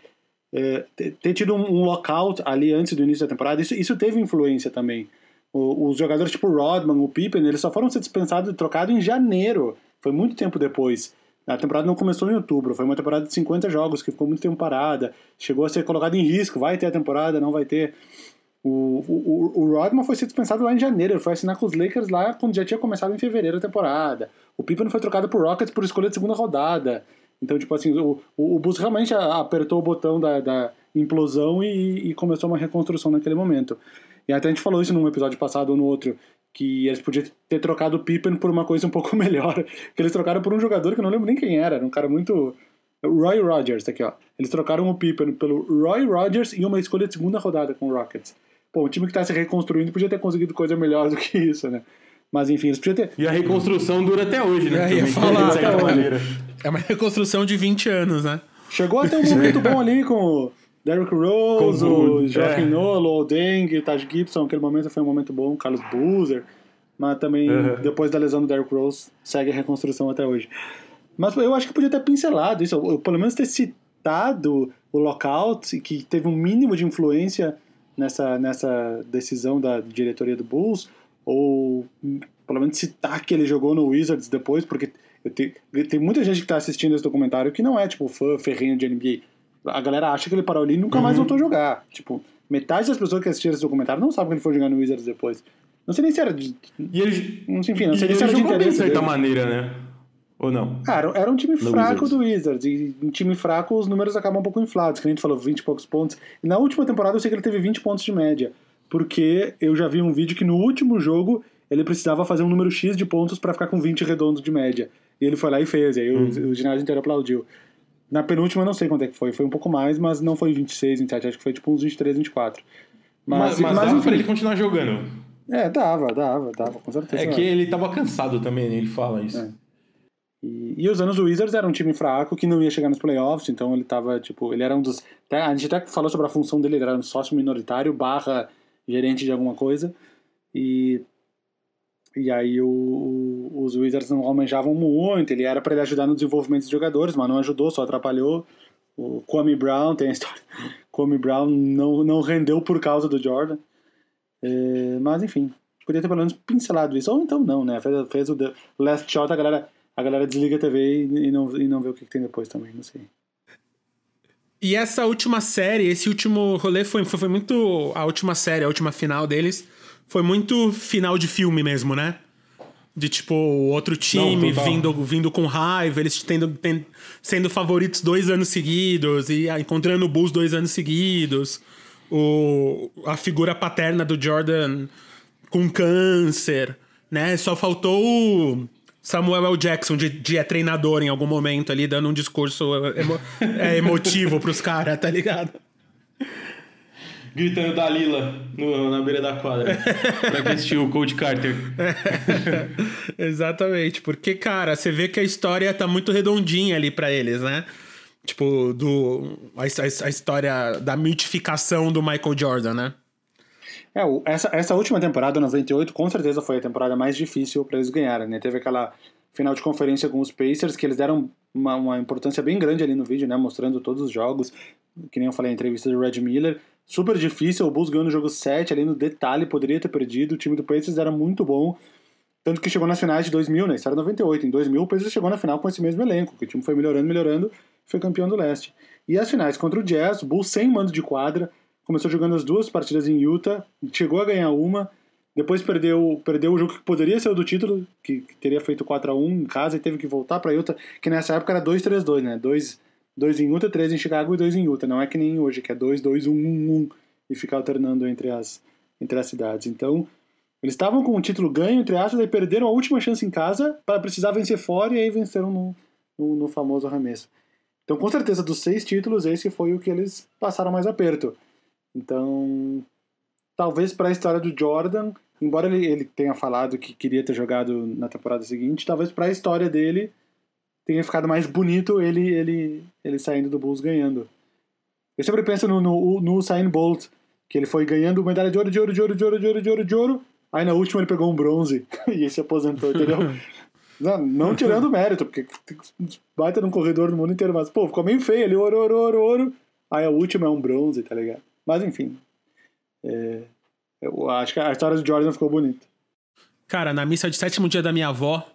é, ter tido um, lockout ali antes do início da temporada, isso, isso teve influência também. O, os jogadores tipo Rodman, o Pippen, eles só foram ser dispensados e trocados em janeiro. Foi muito tempo depois. A temporada não começou em outubro, foi uma temporada de 50 jogos que ficou muito tempo parada, chegou a ser colocado em risco, vai ter a temporada, não vai ter. O, o, o Rodman foi ser dispensado lá em janeiro, ele foi assinar com os Lakers lá quando já tinha começado em fevereiro a temporada. O Pippen foi trocado por Rockets por escolha de segunda rodada. Então, tipo assim, o, o, o realmente apertou o botão da, da implosão e, e, começou uma reconstrução naquele momento. E até a gente falou isso num episódio passado ou no outro, que eles podiam ter trocado o Pippen por uma coisa um pouco melhor. Que eles trocaram por um jogador que eu não lembro nem quem era, era um cara muito. Roy Rogers, aqui, ó. Eles trocaram o Pippen pelo Roy Rogers e uma escolha de segunda rodada com o Rockets. Pô, o time que tá se reconstruindo podia ter conseguido coisa melhor do que isso, né? Mas enfim, eles podiam ter. E a reconstrução dura até hoje, né? É, ia falar, de certa maneira. É uma reconstrução de 20 anos, né? Chegou até um momento bom ali com o Derrick Rose, o Joaquim é. Noah, o Deng, Taj Gibson. Aquele momento foi um momento bom, Carlos Boozer. Mas também, uhum. depois da lesão do Derrick Rose, segue a reconstrução até hoje. Mas eu acho que podia ter pincelado isso, ou pelo menos ter citado o lockout, que teve um mínimo de influência nessa, nessa decisão da diretoria do Bulls, ou pelo menos citar que ele jogou no Wizards depois, porque te, tem muita gente que está assistindo esse documentário que não é, tipo, fã ferrenho de NBA. A galera acha que ele parou ali e nunca uhum. mais voltou a jogar. Tipo, metade das pessoas que assistiram esse documentário não sabem que ele foi jogar no Wizards depois. Não sei nem se era de. E ele, enfim, não sei nem se era de interesse. de certa dele. maneira, né? Ou não? Cara, era um time no fraco Wizards. do Wizards. E em time fraco os números acabam um pouco inflados, que a gente falou, 20 e poucos pontos. E na última temporada eu sei que ele teve 20 pontos de média. Porque eu já vi um vídeo que no último jogo ele precisava fazer um número X de pontos para ficar com 20 redondos de média. E ele foi lá e fez, e aí hum. o, o ginásio inteiro aplaudiu. Na penúltima, não sei quanto é que foi. Foi um pouco mais, mas não foi 26, 27. Acho que foi tipo uns 23, 24. Mas, mas, mas, mas dava pra ele continuar jogando. É, dava, dava, dava, com certeza. É que ele tava cansado também, ele fala isso. É. E, e, os anos do Wizards era um time fraco que não ia chegar nos playoffs, então ele tava, tipo, ele era um dos. A gente até falou sobre a função dele, ele era um sócio minoritário barra gerente de alguma coisa. E e aí o, os Wizards não almejavam muito, ele era para ele ajudar no desenvolvimento dos jogadores, mas não ajudou, só atrapalhou. O Kwame Brown tem a história. Kwame Brown não, não rendeu por causa do Jordan. É, mas enfim, podia ter pelo menos pincelado isso. Ou então não, né? Fez, fez o last shot, a galera, a galera desliga a TV e, e não, e não vê o que, que tem depois também, não sei. E essa última série, esse último rolê foi, foi, foi muito. A última série, a última final deles foi muito final de filme mesmo, né? De tipo, outro time Não, vindo, vindo com raiva, eles tendo, tendo, sendo favoritos dois anos seguidos e encontrando o Bulls dois anos seguidos. O, a figura paterna do Jordan com câncer, né? Só faltou o Samuel L. Jackson de, de é treinador em algum momento ali, dando um discurso emo, é, emotivo pros caras, tá ligado? Gritando Dalila no, na beira da quadra. pra quem assistiu o Coach Carter. Exatamente, porque, cara, você vê que a história tá muito redondinha ali para eles, né? Tipo, do, a, a, a, história da mitificação do Michael Jordan, né? É, essa, essa última temporada, 98, com certeza foi a temporada mais difícil para eles ganharem, né? Teve aquela final de conferência com os Pacers, que eles deram uma, uma importância bem grande ali no vídeo, né? Mostrando todos os jogos, que nem eu falei, a entrevista do Red Miller super difícil. O Bulls ganhou no jogo 7 ali no detalhe, poderia ter perdido. O time do Pacers era muito bom. Tanto que chegou nas finais de 2000, né? Isso era 98. Em 2000, o Pacers chegou na final com esse mesmo elenco, que o time foi melhorando, melhorando, foi campeão do leste. E as finais contra o Jazz, o Bulls sem mando de quadra, começou jogando as duas partidas em Utah, chegou a ganhar uma, depois perdeu, perdeu o jogo que poderia ser o do título, que, que teria feito 4 a 1 em casa e teve que voltar para Utah, que nessa época era 2-3-2, né? Dois dois em Utah, três em Chicago e dois em Utah. Não é que nem hoje, que é dois, dois, um, um, um e ficar alternando entre as, entre as cidades. Então, eles estavam com o título ganho, entre aspas, e perderam a última chance em casa para precisar vencer fora e aí venceram no, no, no, famoso arremesso. Então, com certeza, dos seis títulos, esse foi o que eles passaram mais aperto. Então, talvez para a história do Jordan, embora ele, ele tenha falado que queria ter jogado na temporada seguinte, talvez para a história dele tenha ficado mais bonito ele, ele, ele saindo do Bulls ganhando. Eu sempre penso no, no, no Usain Bolt, que ele foi ganhando medalha de ouro, de ouro, de ouro, de ouro, de ouro, de ouro, de ouro. Aí na última ele pegou um bronze e se aposentou, entendeu? não, não tirando mérito, porque baita num corredor no mundo inteiro, mas pô, ficou meio feio ali, ouro, ouro, ouro, ouro. Aí a última é um bronze, tá ligado? Mas enfim. É, eu acho que a história do Jordan ficou bonita. Cara, na missa de sétimo dia da minha avó,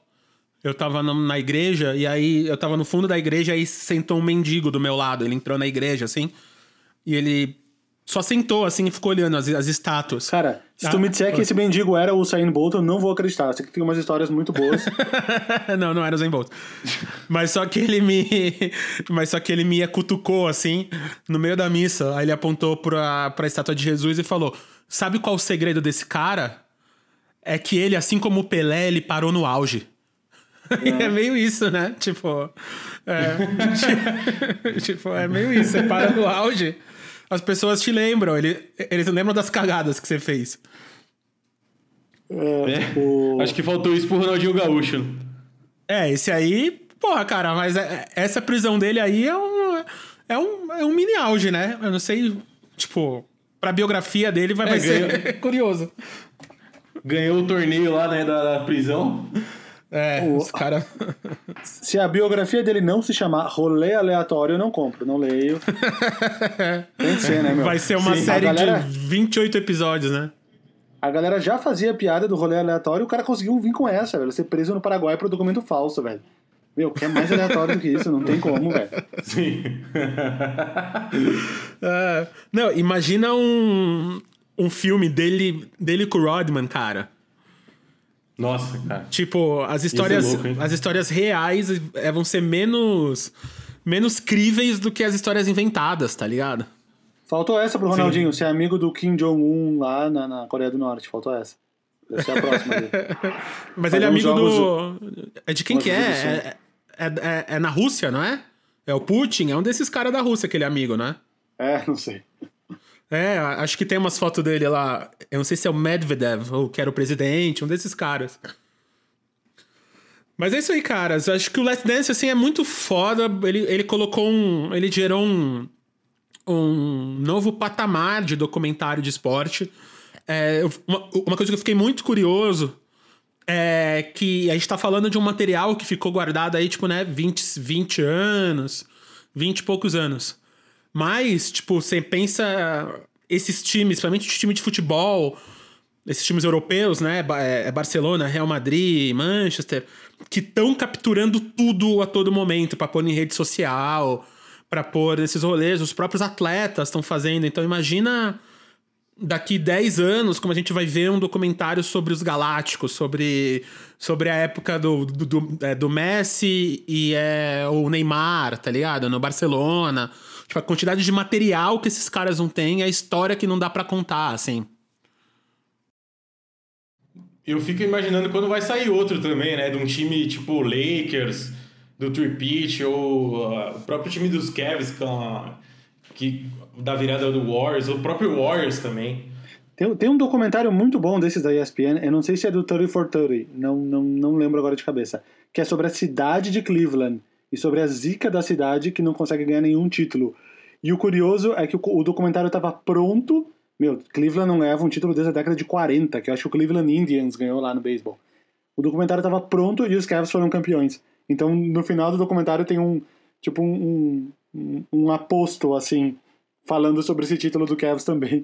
eu tava na igreja e aí eu tava no fundo da igreja e sentou um mendigo do meu lado. Ele entrou na igreja, assim, e ele só sentou, assim, e ficou olhando as, as estátuas. Cara, se ah, tu me disser que esse mendigo era o Usain Bolt, eu não vou acreditar. Que tem umas histórias muito boas. não, não era o Usain Bolt. Mas só que ele me... Mas só que ele me cutucou, assim, no meio da missa. Aí ele apontou pra, pra estátua de Jesus e falou... Sabe qual o segredo desse cara? é que ele, assim como o Pelé, ele parou no auge. É, é meio isso, né? Tipo. É, tipo, é meio isso. Você para no auge, as pessoas te lembram. Ele, eles lembram das cagadas que você fez. É, o... Acho que faltou isso pro Ronaldinho Gaúcho. É, esse aí, porra, cara, mas é, essa prisão dele aí é um, é um, é um mini auge, né? Eu não sei, tipo, pra biografia dele vai, é, vai ser curioso. Ganhou o torneio lá, né, da, da prisão. É, o... os caras. Se a biografia dele não se chamar Rolê Aleatório, eu não compro, não leio. Tem que ser, né, meu? Vai ser uma Sim, série galera... de 28 episódios, né? A galera já fazia piada do rolê aleatório e o cara conseguiu vir com essa, velho. Ser preso no Paraguai por documento falso, velho. Meu, que é mais aleatório do que isso? Não tem como, velho. Sim. uh, não, imagina um, um filme dele, dele com o Rodman, cara. Nossa, cara. Tipo, as histórias, louco, as histórias reais é, vão ser menos menos críveis do que as histórias inventadas, tá ligado? Faltou essa pro Ronaldinho, Sim. ser amigo do Kim Jong-un lá na, na, Coreia do Norte. Faltou essa. Deve ser a próxima dele. Mas ele é amigo do. É de quem que é? É, é, é? é, na Rússia, não é? É o Putin, é um desses caras da Rússia que ele é amigo, né? É, não sei. É, acho que tem umas fotos dele lá. Eu não sei se é o Medvedev, ou que era o presidente, um desses caras. Mas é isso aí, caras. Acho que o Let's Dance, assim, é muito foda. Ele, ele colocou um. Ele gerou um. Um novo patamar de documentário de esporte. É, uma, uma coisa que eu fiquei muito curioso é que a gente tá falando de um material que ficou guardado aí, tipo, né, 20, 20 anos, 20 e poucos anos. Mas, tipo, você pensa esses times, principalmente o time de futebol, esses times europeus, né? É, é Barcelona, Real Madrid, Manchester, que estão capturando tudo a todo momento para pôr em rede social, para pôr nesses rolês. Os próprios atletas estão fazendo. Então, imagina daqui 10 anos, como a gente vai ver um documentário sobre os Galácticos, sobre, sobre a época do, do, do, é, do Messi e é, o Neymar, tá ligado? No Barcelona. Tipo, a quantidade de material que esses caras não têm, a história que não dá para contar, assim. Eu fico imaginando quando vai sair outro também, né? De um time tipo Lakers, do Tripit, ou uh, o próprio time dos Cavs, com que, da virada do Warriors, o próprio Warriors também. Tem, tem um documentário muito bom desses da ESPN, eu não sei se é do 30 for 30, não, não, não lembro agora de cabeça, que é sobre a cidade de Cleveland e sobre a zica da cidade que não consegue ganhar nenhum título. E o curioso é que o, o documentário estava pronto. Meu, Cleveland não ganhava um título desde a década de 40, que eu acho que o Cleveland Indians ganhou lá no beisebol. O documentário estava pronto e os Cavs foram campeões. Então, no final do documentário tem um, tipo, um, um, um aposto, assim, falando sobre esse título do Cavs também.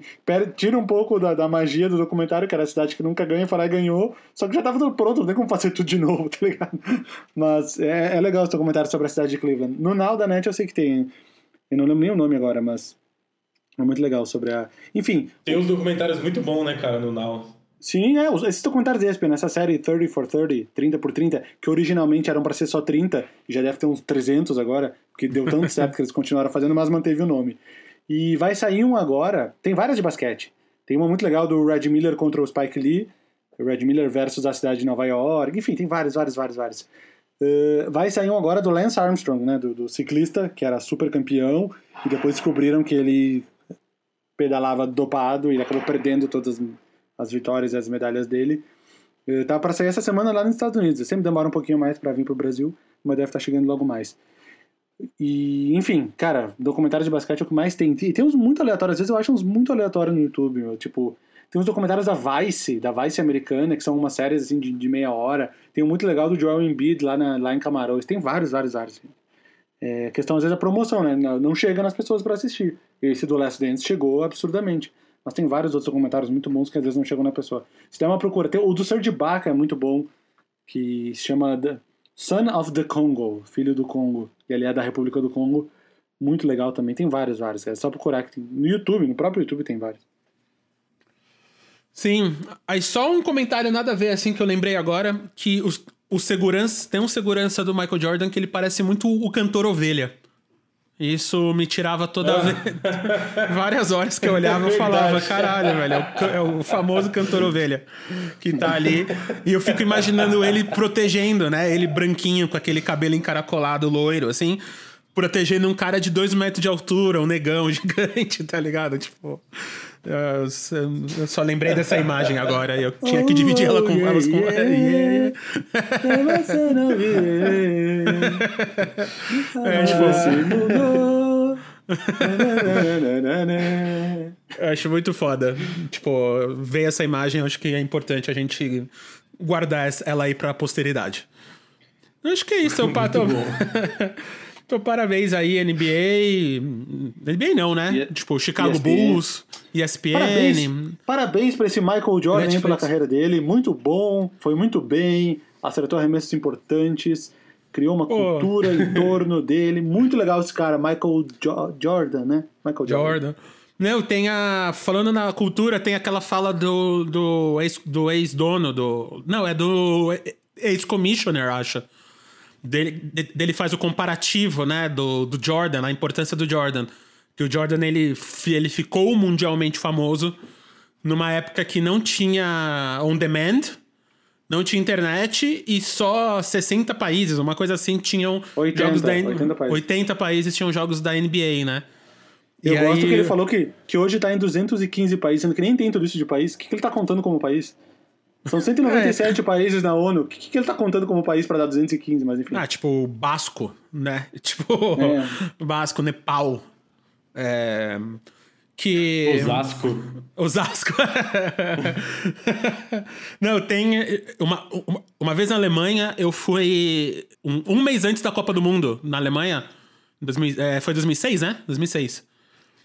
Tira um pouco da, da magia do documentário, que era a cidade que nunca ganha, falar ganhou, só que já tava tudo pronto, não tem como fazer tudo de novo, tá ligado? Mas é, é legal esse documentário sobre a cidade de Cleveland. No Now da Net eu sei que tem, eu não lembro nem o nome agora, mas é muito legal sobre a... Enfim... Tem uns documentários muito bons, né, cara, no Now. Sim, é, esses documentários ESPN, essa série 30 for 30, 30 por 30, que originalmente eram para ser só 30, já deve ter uns 300 agora, porque deu tanto certo que eles continuaram fazendo, mas manteve o nome. E vai sair um agora, tem várias de basquete. Tem uma muito legal do Red Miller contra o Spike Lee, Red Miller versus a cidade de Nova York, enfim, tem vários, vários, vários, vários. Uh, vai sair um agora do Lance Armstrong, né, do, do, ciclista, que era super campeão, e depois descobriram que ele pedalava dopado e acabou perdendo todas as vitórias e as medalhas dele. Uh, tá para sair essa semana lá nos Estados Unidos. Sempre demora um pouquinho mais para vir pro Brasil, mas deve estar tá chegando logo mais. E, enfim, cara, documentários de basquete é o que mais tem. E tem uns muito aleatórios, às vezes eu acho uns muito aleatórios no YouTube, meu. Tipo, tem uns documentários da Vice, da Vice americana, que são umas séries assim de, de meia hora. Tem um muito legal do Joel Embiid lá, na, lá em Camarões. Tem vários, vários, vários. Assim. É, questão, às vezes, é a promoção, né? Não chega nas pessoas para assistir. Esse do Last Dance chegou absurdamente. Mas tem vários outros documentários muito bons que às vezes não chegam na pessoa. Se der uma procura, tem o do Serge Baca é muito bom, que se chama Son of the Congo, filho do Congo, e ele é da República do Congo, muito legal também. Tem vários, vários. É só procurar que tem. No YouTube, no próprio YouTube tem vários. Sim. Aí só um comentário nada a ver, assim, que eu lembrei agora, que os, o segurança, tem um segurança do Michael Jordan que ele parece muito o cantor Ovelha. Isso me tirava toda vez. Várias horas que eu olhava, eu falava, caralho, velho, é o, é o, famoso cantor ovelha que tá ali. E eu fico imaginando ele protegendo, né? Ele branquinho, com aquele cabelo encaracolado, loiro, assim, protegendo um cara de dois metros de altura, um negão gigante, tá ligado? Tipo. Eu, só lembrei dessa imagem agora e eu tinha que dividir ela com oh, elas com. Yeah, yeah. Você é, tipo, eu acho muito foda. Tipo, ver essa imagem, acho que é importante a gente guardar ela aí pra posteridade. Eu acho que é isso, eu pato. Então, parabéns aí, NBA. NBA não, né? Yeah. Tipo, Chicago ESPN. Bulls, ESPN. Parabéns, parabéns pra esse Michael Jordan pela carreira dele. Muito bom, foi muito bem, acertou arremessos importantes, criou uma oh. cultura em torno dele. Muito legal esse cara, Michael jo Jordan, né? Michael Jordan. Jordan. Não, tem a. Falando na cultura, tem aquela fala do, do ex-dono do, do. Não, é do ex-commissioner, acho dele, dele faz o comparativo, né, do, do Jordan, a importância do Jordan. Que o Jordan, ele, ele ficou mundialmente famoso numa época que não tinha on-demand, não tinha internet e só 60 países, uma coisa assim, tinham 80, jogos da 80 países. 80 países tinham jogos da NBA, né? Eu e gosto aí... que ele falou que, que hoje tá em 215 países, sendo que nem tem tudo isso de país. O que, que ele tá contando como país? São 197 é. países na ONU. O que, que ele tá contando como país para dar 215, mas enfim. Ah, tipo, Basco, né? Tipo, é. Basco, Nepal. É... Que. Osasco. Osasco. Não, tem. Uma, uma, uma, vez na Alemanha, eu fui. Um, um, mês antes da Copa do Mundo, na Alemanha. 2000, é, foi 2006, né? 2006.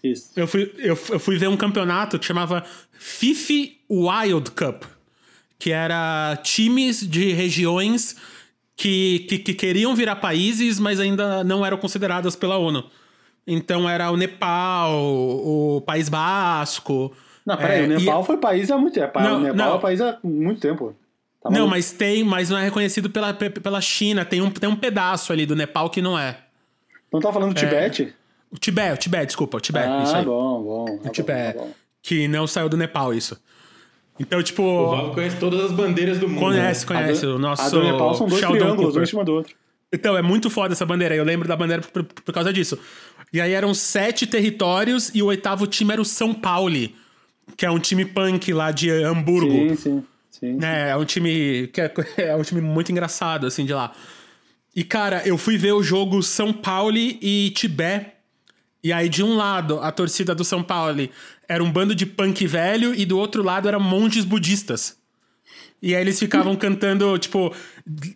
Isso. Eu fui, eu, eu fui ver um campeonato que chamava FIFA Wild Cup que era times de regiões que, que, que, queriam virar países, mas ainda não eram consideradas pela ONU. Então era o Nepal, o País Basco. Não, peraí, é, o Nepal e... foi país há muito tempo. Não, o Nepal não. é país há muito tempo. Tá não, mas tem, mas não é reconhecido pela, pela China. Tem um, tem um pedaço ali do Nepal que não é. Não tá falando do é... Tibete? O Tibete, o Tibete, desculpa, o Tibete. Ah, isso aí. bom, bom. O tá Tibete. Tá que não saiu do Nepal, isso. Então, tipo. O Valvo conhece todas as bandeiras do mundo. Conhece, né? conhece. Do, o nosso. A do Nepal são dois Sheldon triângulos, um em cima do outro. Então, é muito foda essa bandeira. Eu lembro da bandeira por, por, causa disso. E aí eram sete territórios e o oitavo time era o São Paulo, que é um time punk lá de Hamburgo. Sim, sim. sim, É, é um time que é, é um time muito engraçado, assim, de lá. E, cara, eu fui ver o jogo São Paulo e Tibete. E aí, de um lado, a torcida do São Paulo era um bando de punk velho e do outro lado eram monges budistas. E aí eles ficavam cantando, tipo,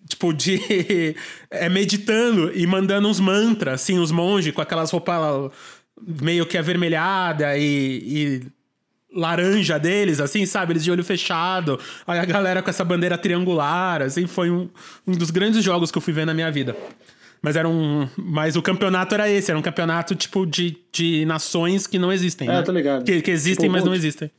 tipo de. É, meditando e mandando uns mantras, assim, os monges com aquelas roupas meio que avermelhada e, e laranja deles, assim, sabe? Eles de olho fechado. Aí a galera com essa bandeira triangular, assim, foi um, um dos grandes jogos que eu fui ver na minha vida. Mas era um. Mas o campeonato era esse, era um campeonato tipo de, de nações que não existem. É, né? tô ligado. Que, que existem, tipo, mas não existem.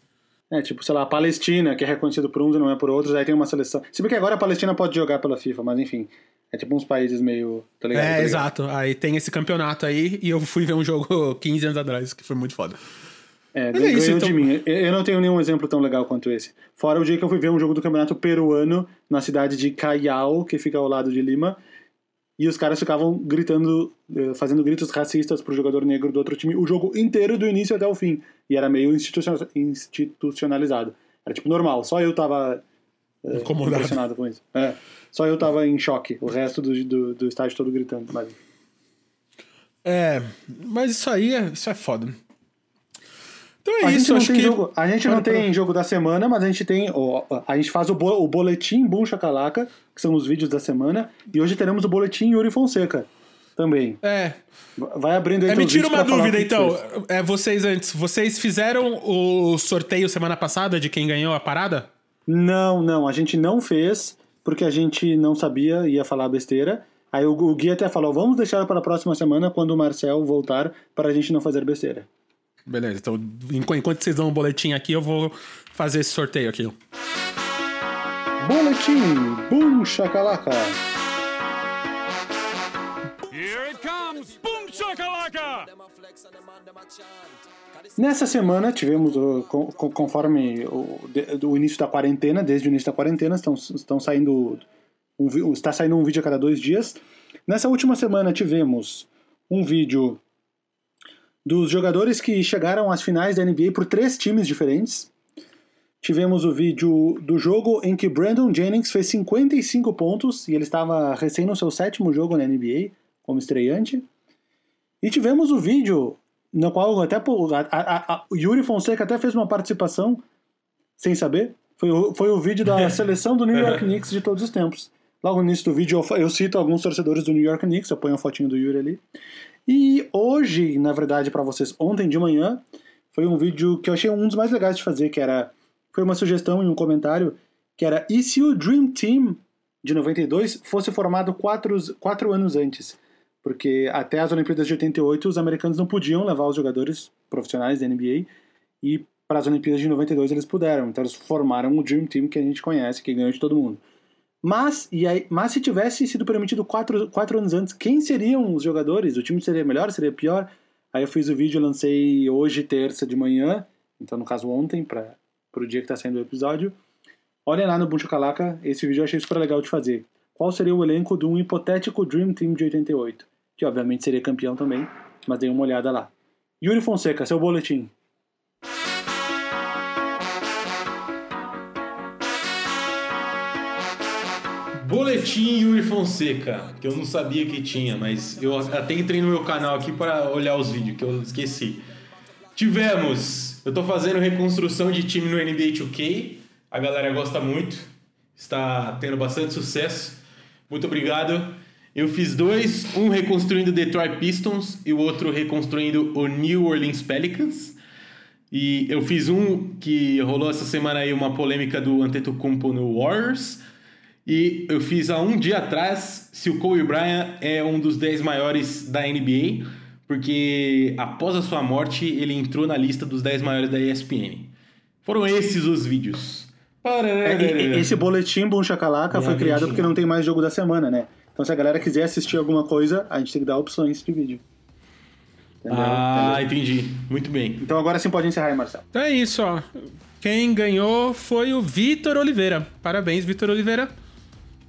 É, tipo, sei lá, a Palestina, que é reconhecido por uns e não é por outros, aí tem uma seleção. Se bem que agora a Palestina pode jogar pela FIFA, mas enfim. É tipo uns países meio. Tá ligado? É, tá ligado? exato. Aí tem esse campeonato aí e eu fui ver um jogo 15 anos atrás, que foi muito foda. É, é isso, então... de mim. Eu não tenho nenhum exemplo tão legal quanto esse. Fora o dia que eu fui ver um jogo do campeonato peruano na cidade de Caiao, que fica ao lado de Lima, e os caras ficavam gritando, eh, fazendo gritos racistas pro jogador negro do outro time o jogo inteiro, do início até o fim. E era meio institucionalizado. Era tipo normal, só eu tava uh, impressionado com isso. É, só eu tava em choque, o resto do, do, do estádio todo gritando. Mas... É, mas isso aí é, isso é foda. Então é a isso, acho que... Jogo, a gente não tem jogo da semana, mas a gente tem. a gente faz o, bo, o boletim Boom Chacalaca, que são os vídeos da semana, e hoje teremos o boletim Yuri Fonseca também. É. Vai abrindo aí é, Me tira uma dúvida, então. É, vocês antes, vocês fizeram o sorteio semana passada de quem ganhou a parada? Não, não. A gente não fez, porque a gente não sabia, ia falar besteira. Aí o, o Gui até falou: vamos deixar para a próxima semana, quando o Marcel voltar, para a gente não fazer besteira. Beleza, então enquanto vocês dão um boletim aqui, eu vou fazer esse sorteio aqui. Boletim Boom Shakalaka. Here it comes! Boom Shakalaka! Nessa semana tivemos, conforme o, início da quarentena, desde o início da quarentena, estão, estão saindo um, está saindo um vídeo a cada dois dias. Nessa última semana tivemos um vídeo dos jogadores que chegaram às finais da NBA por três times diferentes. Tivemos o vídeo do jogo em que Brandon Jennings fez 55 pontos e ele estava recém no seu sétimo jogo na NBA como estreante. E tivemos o vídeo no qual até a, a, a, o Yuri Fonseca até fez uma participação sem saber. Foi o, foi o vídeo da seleção do New York Knicks de todos os tempos. Logo no início do vídeo eu, eu cito alguns torcedores do New York Knicks, eu ponho a fotinho do Yuri ali. E hoje, na verdade, para vocês, ontem de manhã, foi um vídeo que eu achei um dos mais legais de fazer, que era. Foi uma sugestão em um comentário, que era e se o Dream Team de 92 fosse formado quatro, quatro anos antes? Porque até as Olimpíadas de 88 os americanos não podiam levar os jogadores profissionais da NBA e para as Olimpíadas de 92 eles puderam. Então eles formaram o Dream Team que a gente conhece, que ganhou de todo mundo. Mas, e aí, mas se tivesse sido permitido quatro, quatro anos antes, quem seriam os jogadores? O time seria melhor, seria pior? Aí eu fiz o vídeo, lancei hoje, terça de manhã, então no caso ontem, para o dia que está saindo o episódio. Olhem lá no Buncho Calaca, esse vídeo eu achei super legal de fazer. Qual seria o elenco de um hipotético Dream Team de 88? Que obviamente seria campeão também, mas dei uma olhada lá. Yuri Fonseca, seu boletim. Boletim Yuri Fonseca, que eu não sabia que tinha, mas eu até entrei no meu canal aqui para olhar os vídeos, que eu esqueci. Tivemos, eu tô fazendo reconstrução de time no NBA 2K, a galera gosta muito, está tendo bastante sucesso. Muito obrigado. Eu fiz dois, um reconstruindo Detroit Pistons e o outro reconstruindo o New Orleans Pelicans. E eu fiz um que rolou essa semana aí uma polêmica do Antetokounmpo no Warriors e eu fiz há um dia atrás se o Kobe Bryant é um dos 10 maiores da NBA, porque após a sua morte ele entrou na lista dos 10 maiores da ESPN. Foram esses os vídeos. É, esse boletim Bom Chacalaca foi criado porque não tem mais jogo da semana, né? Então se a galera quiser assistir alguma coisa, a gente tem que dar opções de vídeo. Entendeu? Ah, Entendeu? entendi. Muito bem. Então agora sim pode encerrar aí, Marcelo. Então é isso, ó. Quem ganhou foi o Vitor Oliveira. Parabéns, Vitor Oliveira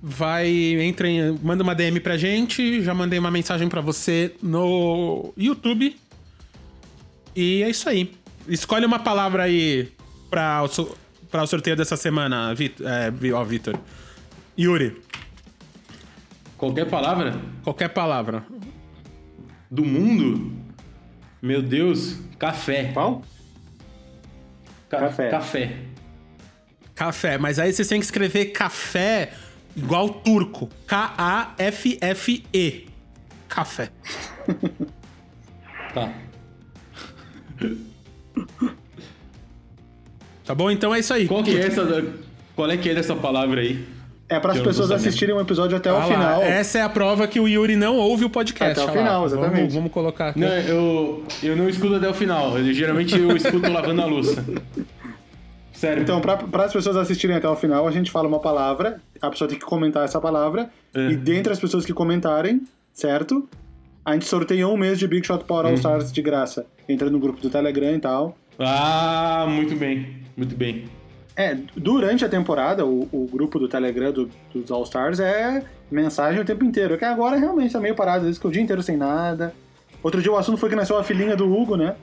vai entra em, manda uma DM pra gente, já mandei uma mensagem para você no YouTube. E é isso aí. Escolhe uma palavra aí para o, pra o sorteio dessa semana, Vitor. É, ó, Vitor. Yuri. Qualquer palavra? Qualquer palavra. Do mundo? Meu Deus, café. Qual? Ca café. Café. Café, mas aí você tem que escrever café Igual turco. K-A-F-F-E. Café. tá. Tá bom? Então é isso aí. Qual que é essa. Qual é que é dessa palavra aí? É para as pessoas assistirem o um episódio até ah o lá, final. Essa é a prova que o Yuri não ouve o podcast. Até o final, lá. exatamente. Vamos, vamos, colocar aqui. Não, eu, eu não escuto até o final. Eu, geralmente eu escuto lavando a louça. Sério. Então, para as pessoas assistirem até o final, a gente fala uma palavra, a pessoa tem que comentar essa palavra, é. e dentre as pessoas que comentarem, certo? A gente sorteia um mês de Big Shot Power All hum. Stars de graça. Entra no grupo do Telegram e tal. Ah, muito bem, muito bem. É, durante a temporada, o, o grupo do Telegram do, dos All Stars é mensagem o tempo inteiro. Que agora realmente tá meio parado, às vezes que o dia inteiro sem nada. Outro dia o assunto foi que nasceu a filhinha do Hugo, né?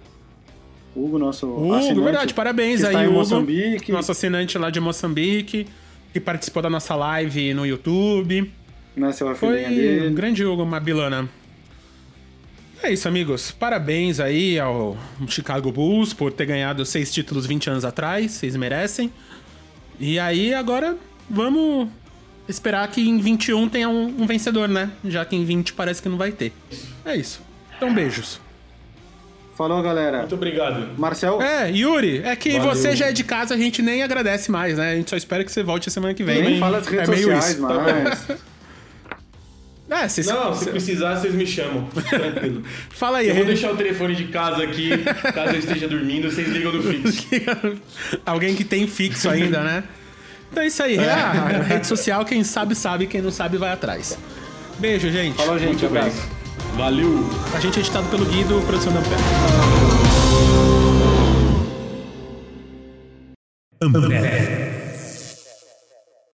Hugo, nosso Hugo, assinante, verdade, parabéns aí, Hugo. Moçambique. Nosso assinante lá de Moçambique, que participou da nossa live no YouTube. Nasceu a Foi dele. um grande Hugo Mabilana. É isso, amigos. Parabéns aí ao Chicago Bulls por ter ganhado seis títulos 20 anos atrás. Vocês merecem. E aí, agora, vamos esperar que em 21 tenha um, um vencedor, né? Já que em 20 parece que não vai ter. É isso. Então, beijos. Falou, galera. Muito obrigado. Marcel? É, Yuri, é que Valeu. você já é de casa, a gente nem agradece mais, né? A gente só espera que você volte a semana que vem. Nem fala as redes é meio sociais, isso. mais. É, se, Não, se, precisar, vocês me chamam. Tranquilo. Fala aí. Eu vou deixar o telefone de casa aqui, caso eu esteja dormindo, vocês ligam no fixo. Alguém que tem fixo ainda, né? Então é isso aí. É. Ah, a rede social, quem sabe, sabe. Quem não sabe, vai atrás. Beijo, gente. Falou, gente. Muito abraço. Valeu! A gente é editado pelo Guido, produção da Ampere. Ampere.